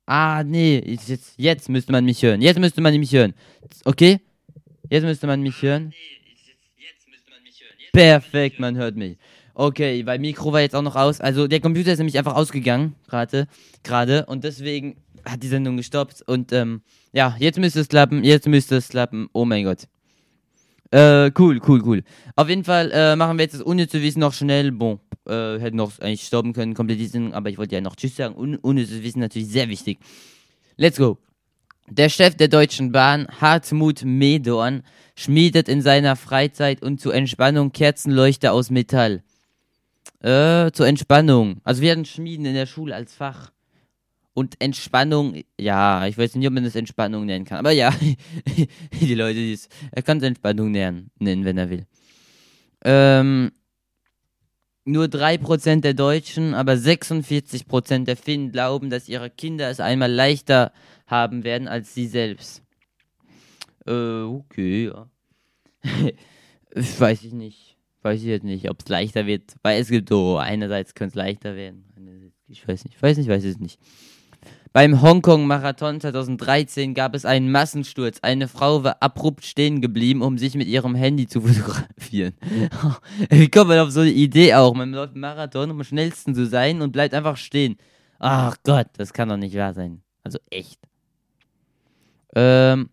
Ah, nee, jetzt, jetzt müsste man mich hören. Jetzt müsste man mich hören. Okay? Jetzt müsste man mich hören. Perfekt, man hört mich. Okay, weil Mikro war jetzt auch noch aus. Also der Computer ist nämlich einfach ausgegangen, gerade, gerade. Und deswegen hat die Sendung gestoppt. Und ähm, ja, jetzt müsste es klappen. Jetzt müsste es klappen. Oh mein Gott. Äh, cool, cool, cool. Auf jeden Fall äh, machen wir jetzt das unnütze Wissen noch schnell. Bon, äh, hätten noch eigentlich stoppen können, komplett die Sendung, aber ich wollte ja noch Tschüss sagen. Un unnützes Wissen natürlich sehr wichtig. Let's go. Der Chef der Deutschen Bahn, Hartmut Medorn, schmiedet in seiner Freizeit und zur Entspannung Kerzenleuchter aus Metall. Äh, zur Entspannung. Also wir hatten Schmieden in der Schule als Fach. Und Entspannung, ja, ich weiß nicht, ob man das Entspannung nennen kann. Aber ja, <laughs> die Leute, die es, er kann es Entspannung nennen, wenn er will. Ähm, nur 3% der Deutschen, aber 46% der Finnen glauben, dass ihre Kinder es einmal leichter haben werden als sie selbst. Äh, okay, ja. <laughs> weiß ich nicht. Weiß ich jetzt nicht, ob es leichter wird. Weil es gibt so, einerseits könnte es leichter werden. Ich weiß nicht, weiß nicht, weiß es nicht. Beim Hongkong-Marathon 2013 gab es einen Massensturz. Eine Frau war abrupt stehen geblieben, um sich mit ihrem Handy zu <laughs> fotografieren. <laughs> Wie kommt man auf so eine Idee auch? Man läuft Marathon, um am schnellsten zu sein und bleibt einfach stehen. Ach Gott, das kann doch nicht wahr sein. Also echt. Ähm,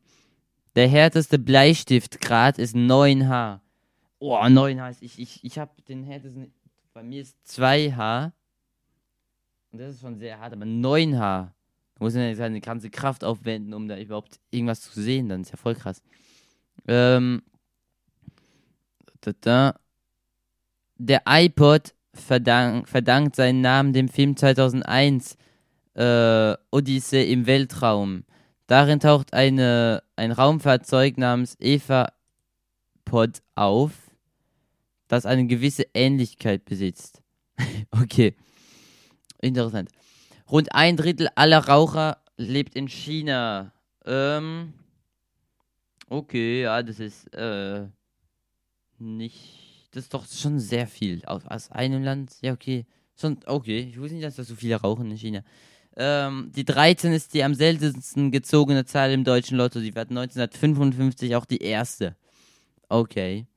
der härteste Bleistiftgrad ist 9H. Oh, 9H ist, ich, ich, ich habe den härtesten, bei mir ist 2H. Und das ist schon sehr hart, aber 9H. Muss man ja seine ganze Kraft aufwenden, um da überhaupt irgendwas zu sehen. Dann ist ja voll krass. Ähm, da, da. Der iPod verdank, verdankt seinen Namen dem Film 2001 äh, Odyssee im Weltraum. Darin taucht eine, ein Raumfahrzeug namens Eva Pod auf, das eine gewisse Ähnlichkeit besitzt. <laughs> okay. Interessant. Rund ein Drittel aller Raucher lebt in China. Ähm. Okay, ja, das ist äh, nicht. Das ist doch schon sehr viel. Aus, aus einem Land. Ja, okay. Schon, okay. Ich wusste nicht, dass da so viele rauchen in China. Ähm, die 13 ist die am seltensten gezogene Zahl im deutschen Lotto. Die war 1955 auch die erste. Okay.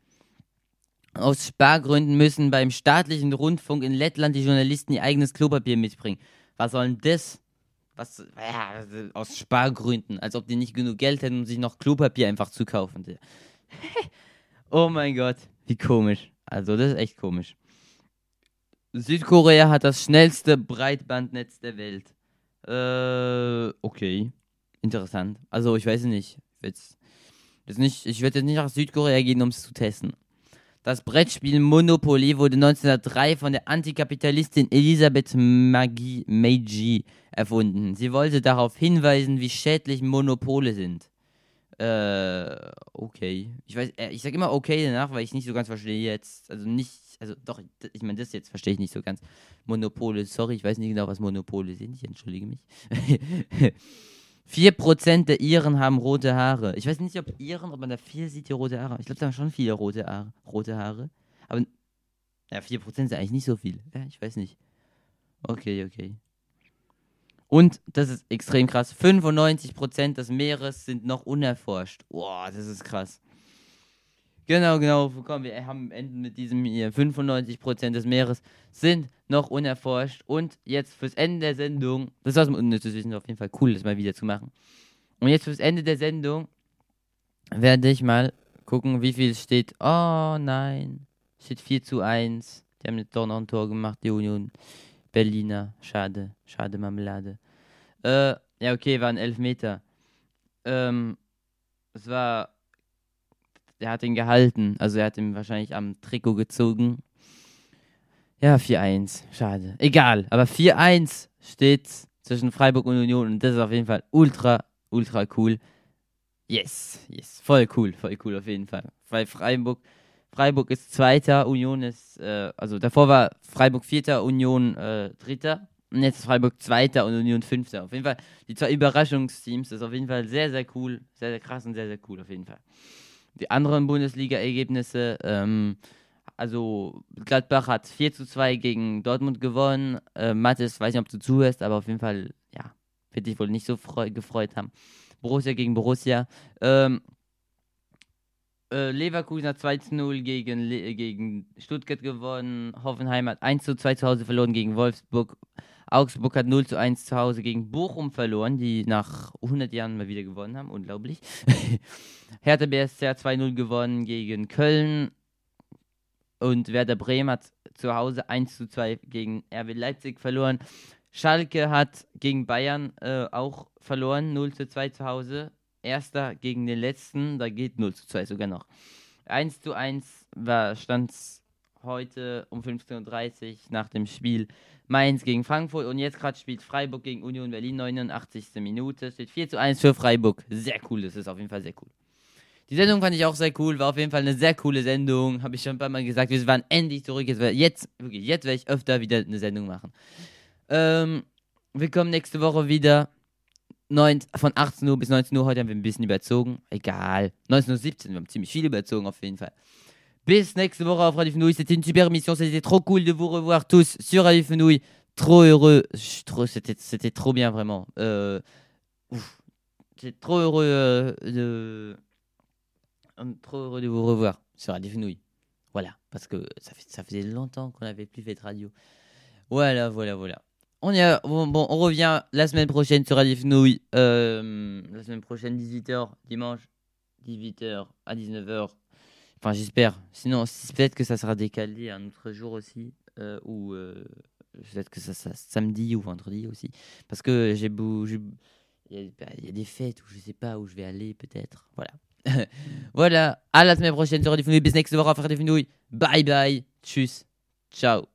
Aus Spargründen müssen beim staatlichen Rundfunk in Lettland die Journalisten ihr eigenes Klopapier mitbringen. Was soll denn das? Was, ja, aus Spargründen. Als ob die nicht genug Geld hätten, um sich noch Klopapier einfach zu kaufen. <laughs> oh mein Gott, wie komisch. Also, das ist echt komisch. Südkorea hat das schnellste Breitbandnetz der Welt. Äh, okay. Interessant. Also, ich weiß nicht. Jetzt, jetzt nicht ich werde jetzt nicht nach Südkorea gehen, um es zu testen. Das Brettspiel Monopoly wurde 1903 von der Antikapitalistin Elisabeth Magi, Meiji erfunden. Sie wollte darauf hinweisen, wie schädlich Monopole sind. Äh, okay. Ich weiß, äh, ich sag immer okay danach, weil ich nicht so ganz verstehe jetzt. Also nicht, also doch, ich meine, das jetzt verstehe ich nicht so ganz. Monopole, sorry, ich weiß nicht genau, was Monopole sind. Ich entschuldige mich. <laughs> 4% der Iren haben rote Haare. Ich weiß nicht, ob Iren, ob man da viel sieht, die rote Haare. Ich glaube, da haben schon viele rote Haare. Rote Haare. Aber ja, 4% ist eigentlich nicht so viel. Ja, ich weiß nicht. Okay, okay. Und, das ist extrem krass, 95% des Meeres sind noch unerforscht. Boah, das ist krass. Genau, genau. Komm, wir haben am Ende mit diesem hier. 95% des Meeres sind noch unerforscht. Und jetzt fürs Ende der Sendung, das was mit unnützes Wissen auf jeden Fall cool, das mal wieder zu machen. Und jetzt fürs Ende der Sendung werde ich mal gucken, wie viel steht. Oh nein, steht 4 zu 1. Die haben jetzt doch noch ein Tor gemacht, die Union Berliner. Schade, schade Marmelade. Äh, ja, okay, waren 11 Meter. Ähm, es war der hat ihn gehalten. Also er hat ihn wahrscheinlich am Trikot gezogen. Ja, 4-1. Schade. Egal. Aber 4-1 steht zwischen Freiburg und Union. Und das ist auf jeden Fall ultra, ultra cool. Yes, yes. Voll cool, voll cool auf jeden Fall. Weil Freiburg, Freiburg ist Zweiter, Union ist, äh, also davor war Freiburg Vierter, Union äh, Dritter. Und jetzt ist Freiburg Zweiter und Union Fünfter. Auf jeden Fall, die zwei Überraschungsteams, das ist auf jeden Fall sehr, sehr cool. Sehr, sehr krass und sehr, sehr cool auf jeden Fall die anderen Bundesliga-Ergebnisse, ähm, also Gladbach hat 4 zu 2 gegen Dortmund gewonnen. Äh, Mathis, weiß nicht, ob du zuhörst, aber auf jeden Fall, ja, wird dich wohl nicht so freu gefreut haben. Borussia gegen Borussia. Ähm, äh, Leverkusen hat 2 zu 0 gegen, Le gegen Stuttgart gewonnen. Hoffenheim hat 1 zu 2 zu Hause verloren gegen Wolfsburg. Augsburg hat 0 zu 1 zu Hause gegen Bochum verloren, die nach 100 Jahren mal wieder gewonnen haben. Unglaublich. <laughs> Hertha BSC hat 2-0 gewonnen gegen Köln. Und Werder Bremen hat zu Hause 1 zu 2 gegen RB Leipzig verloren. Schalke hat gegen Bayern äh, auch verloren, 0 zu 2 zu Hause. Erster gegen den letzten, da geht 0 zu 2 sogar noch. 1 zu 1 war stand heute um 15.30 Uhr nach dem Spiel Mainz gegen Frankfurt und jetzt gerade spielt Freiburg gegen Union Berlin, 89. Minute. Steht 4 zu 1 für Freiburg. Sehr cool, das ist auf jeden Fall sehr cool. Die Sendung fand ich auch sehr cool, war auf jeden Fall eine sehr coole Sendung. Habe ich schon ein paar Mal gesagt, wir waren endlich zurück. Jetzt, jetzt, wirklich, jetzt werde ich öfter wieder eine Sendung machen. Ähm, wir kommen nächste Woche wieder. 9, von 18 Uhr bis 19 Uhr. Heute haben wir ein bisschen überzogen. Egal. 19.17 Uhr, wir haben ziemlich viel überzogen auf jeden Fall. Bis nächste Woche auf Radio Fenouille. C'était une super émission. C'était trop cool de vous revoir tous sur Radio Fenouille. Trop heureux. Trop- C'était trop bien, vraiment. Euh, ouf. J'étais trop heureux euh, de. hum, Trop heureux de vous revoir sur Radio Fenouille. Voilà. Parce que ça, fait, faisait longtemps qu'on n'avait plus fait de radio. Voilà, voilà, voilà. On, y a, bon, on revient la semaine prochaine sur Radio Fenouille. Euh, la semaine prochaine, 18h, dimanche, 18h à 19h. Enfin, j'espère. Sinon, si- peut-être que ça sera décalé un autre jour aussi. euh, ou euh, peut-être que ça, ça samedi ou vendredi aussi. Parce que j'ai beau. bah, il y a des fêtes où je sais pas où je vais aller, peut-être. Voilà. <laughs> voilà. À la semaine prochaine sur auf Radio Fenouille. Bye bye. Tschüss. Ciao.